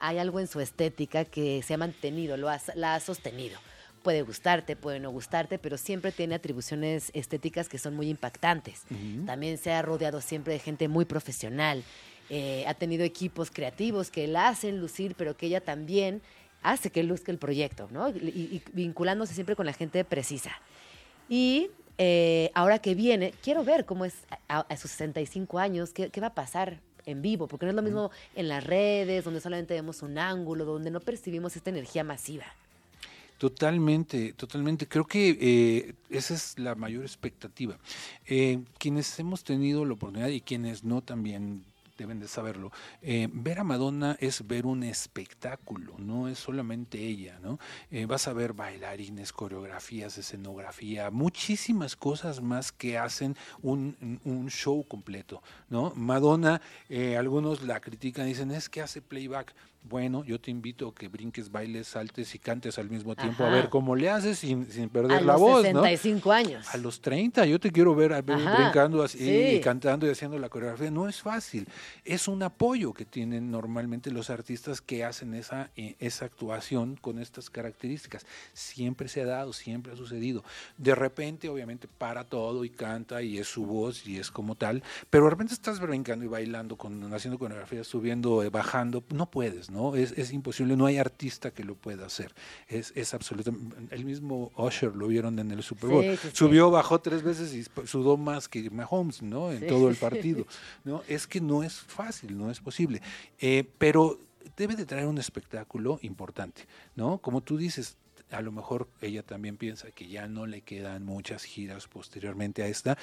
hay algo en su estética que se ha mantenido, lo ha- la ha sostenido. Puede gustarte, puede no gustarte, pero siempre tiene atribuciones estéticas que son muy impactantes. También se ha rodeado siempre de gente muy profesional. Eh, ha tenido equipos creativos que la hacen lucir, pero que ella también hace que luzca el proyecto, ¿no? Y, vinculándose siempre con la gente precisa. Y eh, ahora que viene, quiero ver cómo es a, a sus 65 años, qué, va a pasar en vivo, porque no es lo mismo en las redes, donde solamente vemos un ángulo, donde no percibimos esta energía masiva. Totalmente, totalmente. Creo que eh, esa es la mayor expectativa. Quienes hemos tenido la oportunidad y quienes no también deben de saberlo, eh, ver a Madonna es ver un espectáculo, no es solamente ella, ¿no? Eh, vas a ver bailarines, coreografías, escenografía, muchísimas cosas más que hacen un, show completo, ¿no? Madonna, eh, algunos la critican, dicen, es que hace playback. Bueno, yo te invito a que brinques, bailes, saltes y cantes al mismo tiempo, a ver cómo le haces sin, sin perder A la los voz, ¿no? 65 años. A los 30, yo te quiero ver, a brincando así, sí. y cantando y haciendo la coreografía. No es fácil. Es un apoyo que tienen normalmente los artistas que hacen esa, eh, esa actuación con estas características. Siempre se ha dado, siempre ha sucedido. De repente, obviamente, para todo y canta y es su voz y es como tal, pero de repente estás brincando y bailando, con, haciendo coreografías, subiendo, eh, bajando. No puedes, ¿no? Es, es imposible. No hay artista que lo pueda hacer. Es, es absolutamente. El mismo Usher lo vieron en el Super Bowl. Sí, sí, sí. Subió, bajó tres veces y sudó más que Mahomes, ¿no? En todo el partido. ¿no? Es que no es fácil, no es posible. Eh, pero debe de traer un espectáculo importante, ¿no? Como tú dices, a lo mejor ella también piensa que ya no le quedan muchas giras posteriormente a esta.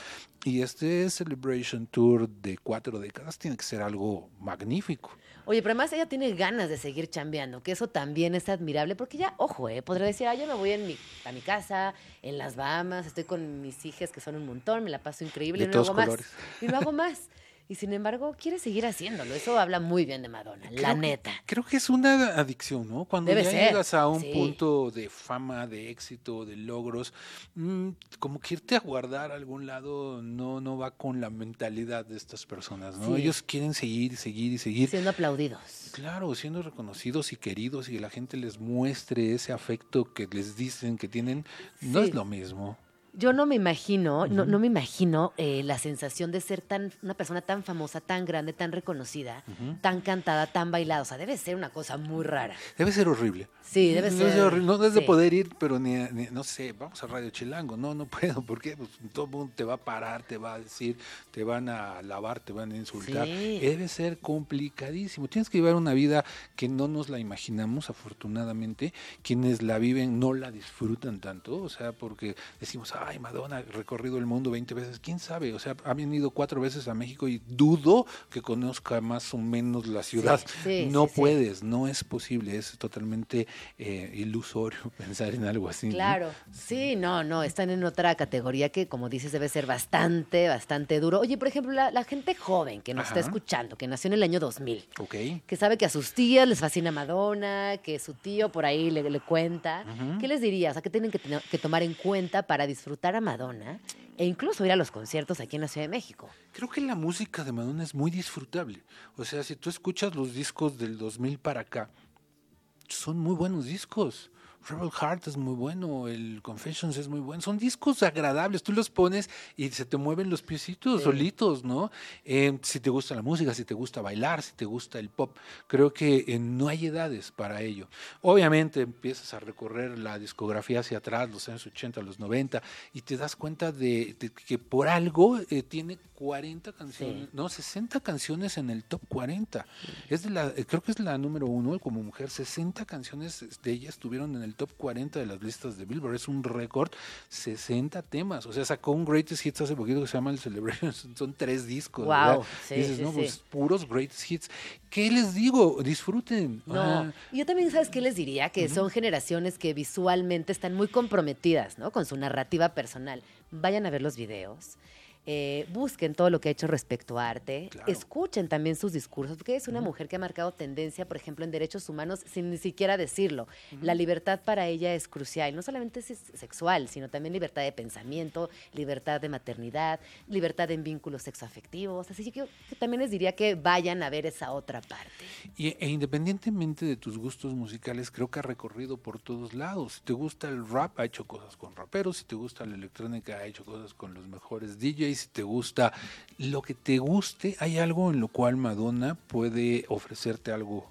Y este Celebration Tour de cuatro décadas tiene que ser algo magnífico. Oye, pero además ella tiene ganas de seguir chambeando, que eso también es admirable, porque ya, ojo, eh, podrá decir, ah, yo me voy en mi, a mi casa, en las Bahamas, estoy con mis hijas que son un montón, me la paso increíble, De y no todos hago colores. más. Y no hago más. Y sin embargo, quiere seguir haciéndolo. Eso habla muy bien de Madonna, la que- neta. Creo que es una adicción, ¿no? Cuando Debe ya ser, llegas a un sí. punto de fama, de éxito, de logros, mm, como que irte a guardar a algún lado no, no va con la mentalidad de estas personas, ¿no? Sí. Ellos quieren seguir, seguir y seguir. Siendo aplaudidos. Claro, siendo reconocidos y queridos y que la gente les muestre ese afecto que les dicen que tienen, no es lo mismo. Yo no me imagino, no, no me imagino eh, la sensación de ser tan una persona tan famosa, tan grande, tan reconocida, tan cantada, tan bailada. O sea, debe ser una cosa muy rara. Debe ser horrible. Sí, debe Debe ser. horrible. No debes de poder ir, pero ni, ni- no sé, vamos a Radio Chilango. No, no puedo. ¿Por qué? Pues todo el mundo te va a parar, te va a decir, te van a alabar, te van a insultar. Sí. Debe ser complicadísimo. Tienes que llevar una vida que no nos la imaginamos, afortunadamente. Quienes la viven no la disfrutan tanto. O sea, porque decimos, ay, Madonna ha recorrido el mundo 20 veces. ¿Quién sabe? O sea, ha venido cuatro veces a México y dudo que conozca más o menos la ciudad. sí, no sí, puedes, no es posible. Es totalmente eh, ilusorio pensar en algo así. ¿no? Claro, sí, no, no, están en otra categoría que, como dices, debe ser bastante, bastante duro. Oye, por ejemplo, la, la gente joven que nos está escuchando, que nació en el año 2000, Ok. que sabe que a sus tías les fascina Madonna, que su tío por ahí le, le cuenta. ¿qué les dirías? O sea, ¿qué tienen que tomar en cuenta para disfrutar a Madonna e incluso ir a los conciertos aquí en la Ciudad de México? Creo que la música de Madonna es muy disfrutable. O sea, si tú escuchas los discos del 2000 para acá, son muy buenos discos. Rebel Heart es muy bueno, el Confessions es muy bueno. Son discos agradables. Tú los pones y se te mueven los piecitos Sí. solitos, ¿no? Eh, si te gusta la música, si te gusta bailar, si te gusta el pop, creo que eh, no hay edades para ello. Obviamente empiezas a recorrer la discografía hacia atrás, los años 80, los 90, y te das cuenta de, de que por algo eh, tiene 40 canciones, no, 60 canciones en el top 40. Es de la, eh, creo que es la número uno como mujer. 60 canciones de ella estuvieron en el top 40 de las listas de Billboard. Es un récord, 60 temas. O sea, sacó un Greatest Hits hace poquito que se llama el Celebration. Son, tres discos. Sí, Dices, no, pues puros Greatest Hits. ¿Qué les digo? Disfruten. No, Ah, yo también, ¿sabes qué les diría? Que son generaciones que visualmente están muy comprometidas, ¿no? Con su narrativa personal. Vayan a ver los videos. Eh, busquen todo lo que ha hecho respecto a arte, Claro. escuchen también sus discursos, porque es una mujer que ha marcado tendencia, por ejemplo, en derechos humanos sin ni siquiera decirlo. La libertad para ella es crucial, no solamente es sexual, sino también libertad de pensamiento, libertad de maternidad, libertad en vínculos sexoafectivos. Así que, que también les diría que vayan a ver esa otra parte. Y, e independientemente de tus gustos musicales, creo que ha recorrido por todos lados. Si te gusta el rap, ha hecho cosas con raperos. Si te gusta la electrónica, ha hecho cosas con los mejores DJs. Si te gusta lo que te guste, hay algo en lo cual Madonna puede ofrecerte algo,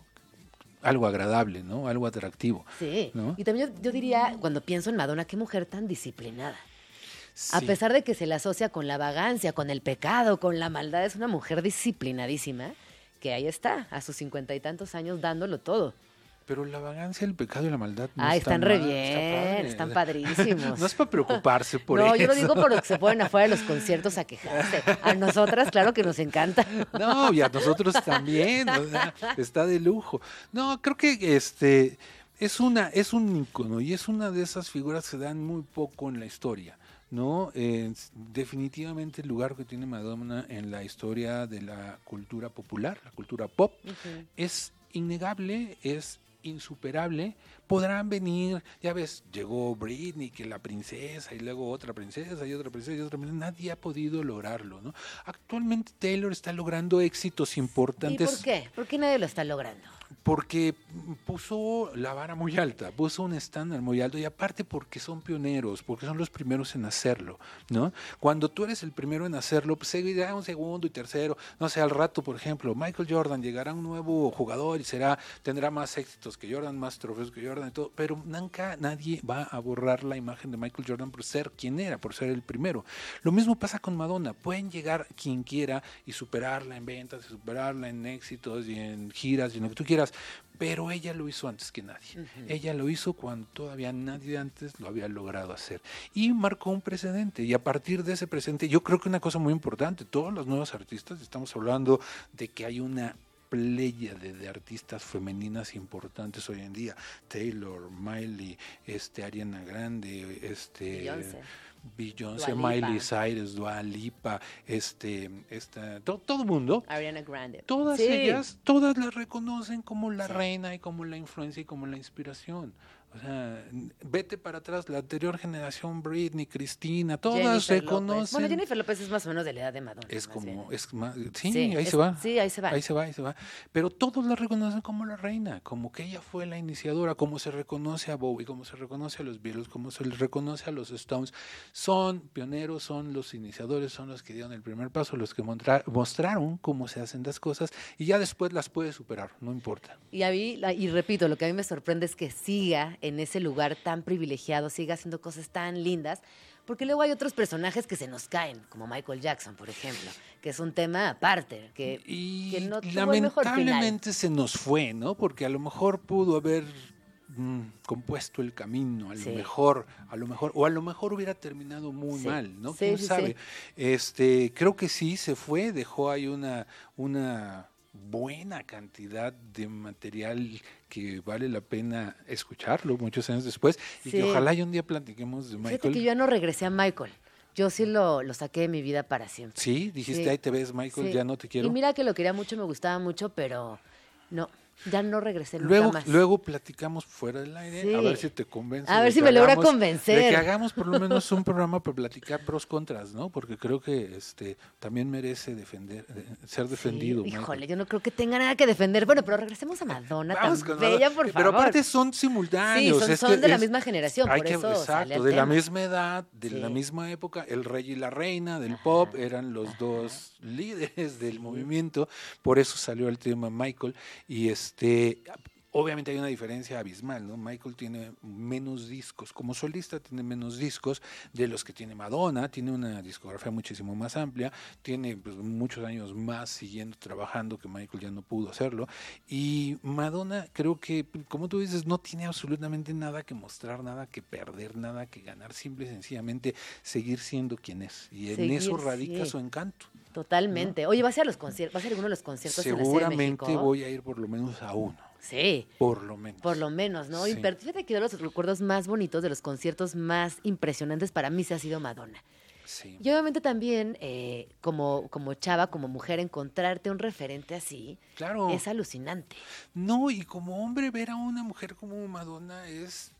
algo agradable, ¿no? Algo atractivo. Sí. ¿no? Y también yo, yo diría, cuando pienso en Madonna, qué mujer tan disciplinada. A pesar de que se le asocia con la vagancia, con el pecado, con la maldad, es una mujer disciplinadísima que ahí está, a sus cincuenta y tantos años dándolo todo. Pero la vagancia, el pecado y la maldad. No Ah, está están re mal, bien, están padrísimos. no es para preocuparse por no, eso. yo lo digo por lo que se ponen afuera de los conciertos a quejarse. A nosotras, claro que nos encanta. No, y a nosotros también, o sea, está de lujo. No, creo que este es una es un ícono y es una de esas figuras que se dan muy poco en la historia. ¿no? Eh, definitivamente el lugar que tiene Madonna en la historia de la cultura popular, la cultura pop, es innegable, es insuperable. Podrán venir, ya ves, llegó Britney, que la princesa, y luego otra princesa, y otra princesa, y otra princesa. Nadie ha podido lograrlo, ¿no? Actualmente Taylor está logrando éxitos ¿Y importantes por qué? ¿Por qué nadie lo está logrando? porque puso la vara muy alta, puso un estándar muy alto y aparte porque son pioneros, porque son los primeros en hacerlo, ¿no? Cuando tú eres el primero en hacerlo, pues seguirá un segundo y tercero, no sé, al rato, por ejemplo, Michael Jordan llegará un nuevo jugador y será tendrá más éxitos que Jordan, más trofeos que Jordan y todo, pero nunca nadie va a borrar la imagen de Michael Jordan por ser quien era, por ser el primero. Lo mismo pasa con Madonna, pueden llegar quien quiera y superarla en ventas, y superarla en éxitos y en giras y en lo que tú quieras, pero ella lo hizo antes que nadie. Ella lo hizo cuando todavía nadie antes lo había logrado hacer. Y marcó un precedente. Y a partir de ese precedente, yo creo que una cosa muy importante, todos los nuevos artistas, estamos hablando de que hay una pléyade de artistas femeninas importantes hoy en día. Taylor, Miley, este, Ariana Grande, este... Beyoncé. Miley Cyrus, Dua Lipa, este, esta, to- todo el mundo. Ariana Grande. Todas Sí. ellas, todas la reconocen como la reina y como la influencia y como la inspiración. O sea, vete para atrás, la anterior generación, Britney, Cristina, todas Jennifer López. reconocen. Bueno, Jennifer López es más o menos de la edad de Madonna. es como, bien. es más, sí, Sí, ahí es- se va. sí, ahí se va. Ahí se va, ahí se va. Pero todos la reconocen como la reina, como que ella fue la iniciadora, como se reconoce a Bowie, como se reconoce a los Beatles, como se les reconoce a los Stones. Son pioneros, son los iniciadores, son los que dieron el primer paso, los que mostraron cómo se hacen las cosas y ya después las puede superar, no importa. Y, a mí, y repito, lo que a mí me sorprende es que siga en ese lugar tan privilegiado, siga haciendo cosas tan lindas, porque luego hay otros personajes que se nos caen, como Michael Jackson, por ejemplo, que es un tema aparte, que, que no tuvo el mejor final. Lamentablemente se nos fue, ¿no? Porque a lo mejor pudo haber mm, compuesto el camino, a lo mejor, a lo mejor, o a lo mejor hubiera terminado muy Sí. mal, ¿no? Sí, ¿Quién sabe? Este, creo que sí se fue, dejó ahí una, una buena cantidad de material que vale la pena escucharlo muchos años después y Sí. que ojalá y un día platiquemos de Fíjate Michael. que yo ya no regresé a Michael. Yo sí lo, lo saqué de mi vida para siempre. Sí, dijiste, Sí. ahí te ves, Michael, Sí. ya no te quiero. Y mira que lo quería mucho, me gustaba mucho, pero no, ya no regresé nunca Luego, más. luego platicamos fuera del aire, Sí. a ver si te convence. A ver si me logra hagamos- De convencer. que hagamos por lo menos un programa para platicar pros contras, ¿no? Porque creo que este también merece defender, de- ser defendido. Sí, híjole, yo no creo que tenga nada que defender. Bueno, pero regresemos a Madonna, Vamos tan bella, por favor. Pero aparte son simultáneos. Sí, son, es son que de la es- misma generación, hay por que- eso exacto, sale el de la misma edad, de la misma época, el rey y la reina del pop eran los dos líderes del movimiento, por eso salió el tema Michael y este obviamente hay una diferencia abismal, ¿no? Michael tiene menos discos, como solista tiene menos discos de los que tiene Madonna, tiene una discografía muchísimo más amplia, tiene pues, muchos años más siguiendo trabajando que Michael ya no pudo hacerlo y Madonna creo que como tú dices no tiene absolutamente nada que mostrar, nada que perder, nada que ganar, simple y sencillamente seguir siendo quien es y en Seguir, eso radica sí. su encanto. Totalmente. Oye, ¿va a ser a los conciertos? ¿Va a ser alguno de los conciertos en la de Seguramente México? voy a ir por lo menos a uno, Sí, por lo menos. por lo menos, ¿no? Sí. Fíjate que de los recuerdos más bonitos, de los conciertos más impresionantes para mí se ha sido Madonna. Sí. Y obviamente también, eh, como, como chava, como mujer, encontrarte un referente así Claro. es alucinante. No, y como hombre ver a una mujer como Madonna es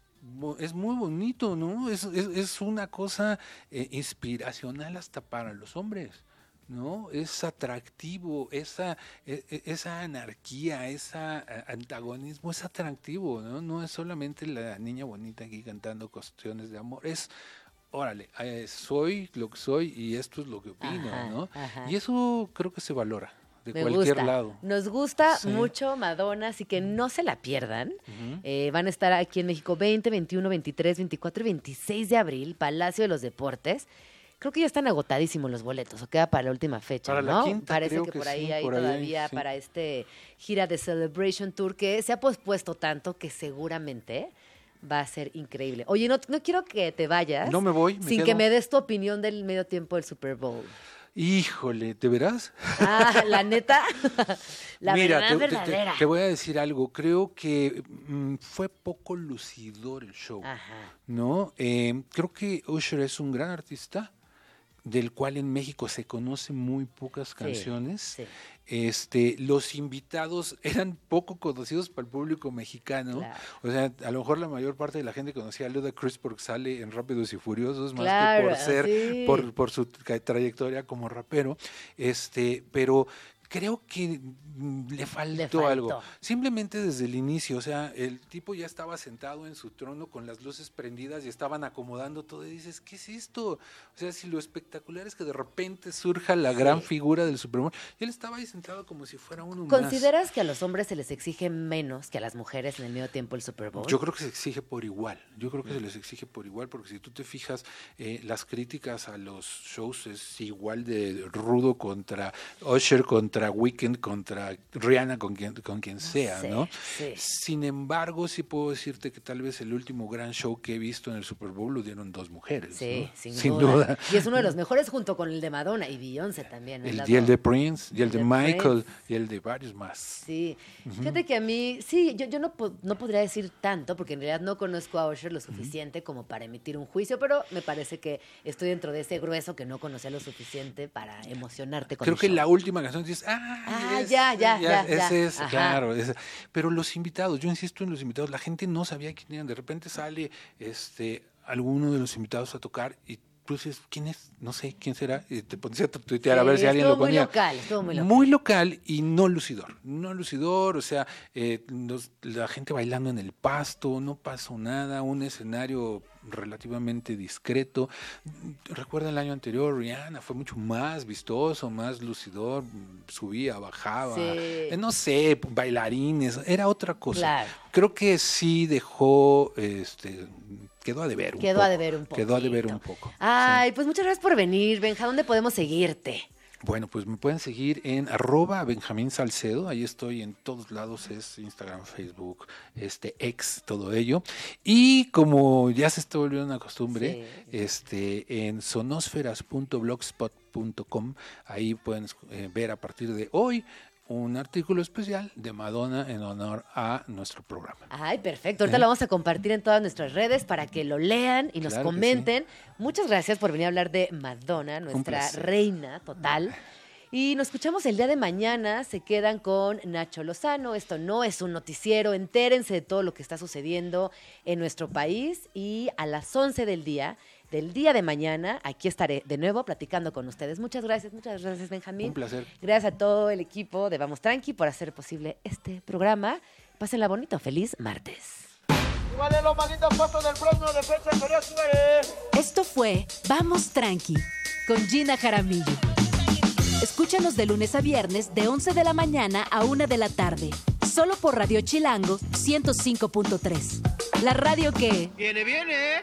es muy bonito, ¿no? Es, es, es una cosa eh, inspiracional hasta para los hombres, ¿no? Es atractivo, esa, e- e- esa anarquía, ese antagonismo es atractivo, ¿no? No es solamente la niña bonita aquí cantando cuestiones de amor, es, órale, eh, soy lo que soy y esto es lo que opino, Ajá, ¿no? ajá. Y eso creo que se valora de Me cualquier gusta. lado. Nos gusta Sí. mucho Madonna, así que no se la pierdan. Eh, van a estar aquí en México 20, 21, 23, 24 y 26 de abril, Palacio de los Deportes. Creo que ya están agotadísimos los boletos, o queda para la última fecha, Para la ¿no? quinta, Parece que, que por ahí sí, hay por ahí hay, todavía sí. para este gira de Celebration Tour que se ha pospuesto tanto que seguramente va a ser increíble. Oye, no, no quiero que te vayas No me voy, me sin quedo. que me des tu opinión del medio tiempo del Super Bowl. Híjole, ¿te verás? Ah, la neta, la Mira, verdad te, te- te- verdadera. te voy a decir algo. Creo que mm, fue poco lucidor el show, Ajá. ¿no? Eh, creo que Usher es un gran artista, del cual en México se conocen muy pocas canciones. sí. Este, los invitados eran poco conocidos para el público mexicano. Claro. O sea, a lo mejor la mayor parte de la gente conocía a Ludacris porque sale en Rápidos y Furiosos, más Claro, que por ser, sí. por, por su tra- trayectoria como rapero. Este, pero creo que mm, le faltó, faltó. algo. Simplemente desde el inicio, o sea, el tipo ya estaba sentado en su trono con las luces prendidas y estaban acomodando todo y dices, ¿qué es esto? O sea, si lo espectacular es que de repente surja la gran figura del Superman, y él estaba ahí sentado como si fuera uno más. ¿Consideras que a los hombres se les exige menos que a las mujeres en el medio tiempo el Super Bowl? Yo creo que se exige por igual. Yo creo que se les exige por igual, porque si tú te fijas, eh, las críticas a los shows es igual de rudo contra Usher, contra contra Weekend, contra Rihanna, con quien, con quien sea, sé, ¿no? sí. Sin embargo, sí puedo decirte que tal vez el último gran show que he visto en el Super Bowl lo dieron dos mujeres. Sí, ¿no? sin, duda. Y es uno de los mejores junto con el de Madonna y Beyoncé también. es El, y el de Prince, y el de de Michael, Prince. y el de varios más. Sí, fíjate que a mí, sí, yo, yo no, no podría decir tanto, porque en realidad no conozco a Usher lo suficiente como para emitir un juicio, pero me parece que estoy dentro de ese grueso que no conocía lo suficiente para emocionarte con Creo el que show. la última canción dices, ah, Ah, ya, ya, ya, ese es, Ajá. claro. ese. Pero los invitados, yo insisto en los invitados, la gente no sabía quién eran. De repente sale este alguno de los invitados a tocar y tú dices, ¿quién es? No sé, ¿quién será? Y te pones a tuitear a Sí, ver si alguien lo muy ponía. local, estuvo muy local. Muy local y no lucidor. No lucidor, o sea, eh, los- la gente bailando en el pasto, no pasó nada, un escenario relativamente discreto. Recuerda el año anterior, Rihanna fue mucho más vistoso, más lucidor, subía, bajaba, Sí. eh, no sé, bailarines, era otra cosa. Claro. Creo que sí dejó, este, quedó a deber un Quedó poco. a deber un Quedó a deber un poco. Ay, pues muchas gracias por venir, Benja. ¿Dónde podemos seguirte? Bueno, pues me pueden seguir en arroba Benjamín Salcedo, ahí estoy en todos lados, es Instagram, Facebook, este ex, todo ello. Y como ya se está volviendo una costumbre, este en sonosferas.blogspot.com, ahí pueden eh, ver a partir de hoy un artículo especial de Madonna en honor a nuestro programa. Ay, perfecto. Ahorita ¿Eh? lo vamos a compartir en todas nuestras redes para que lo lean y nos Claro comenten. Muchas gracias por venir a hablar de Madonna, nuestra reina total. Y nos escuchamos el día de mañana. Se quedan con Nacho Lozano. Esto no es un noticiero. Entérense de todo lo que está sucediendo en nuestro país. Y a las 11 del día, del día de mañana, aquí estaré de nuevo platicando con ustedes. Muchas gracias, muchas gracias, Benjamín. Un placer. Gracias a todo el equipo de Vamos Tranqui por hacer posible este programa. Pásenla bonito. Feliz martes. Esto fue Vamos Tranqui con Gina Jaramillo. Escúchanos de lunes a viernes de 11 de la mañana a 1 de la tarde, solo por Radio Chilango 105.3. La radio que... Viene, viene.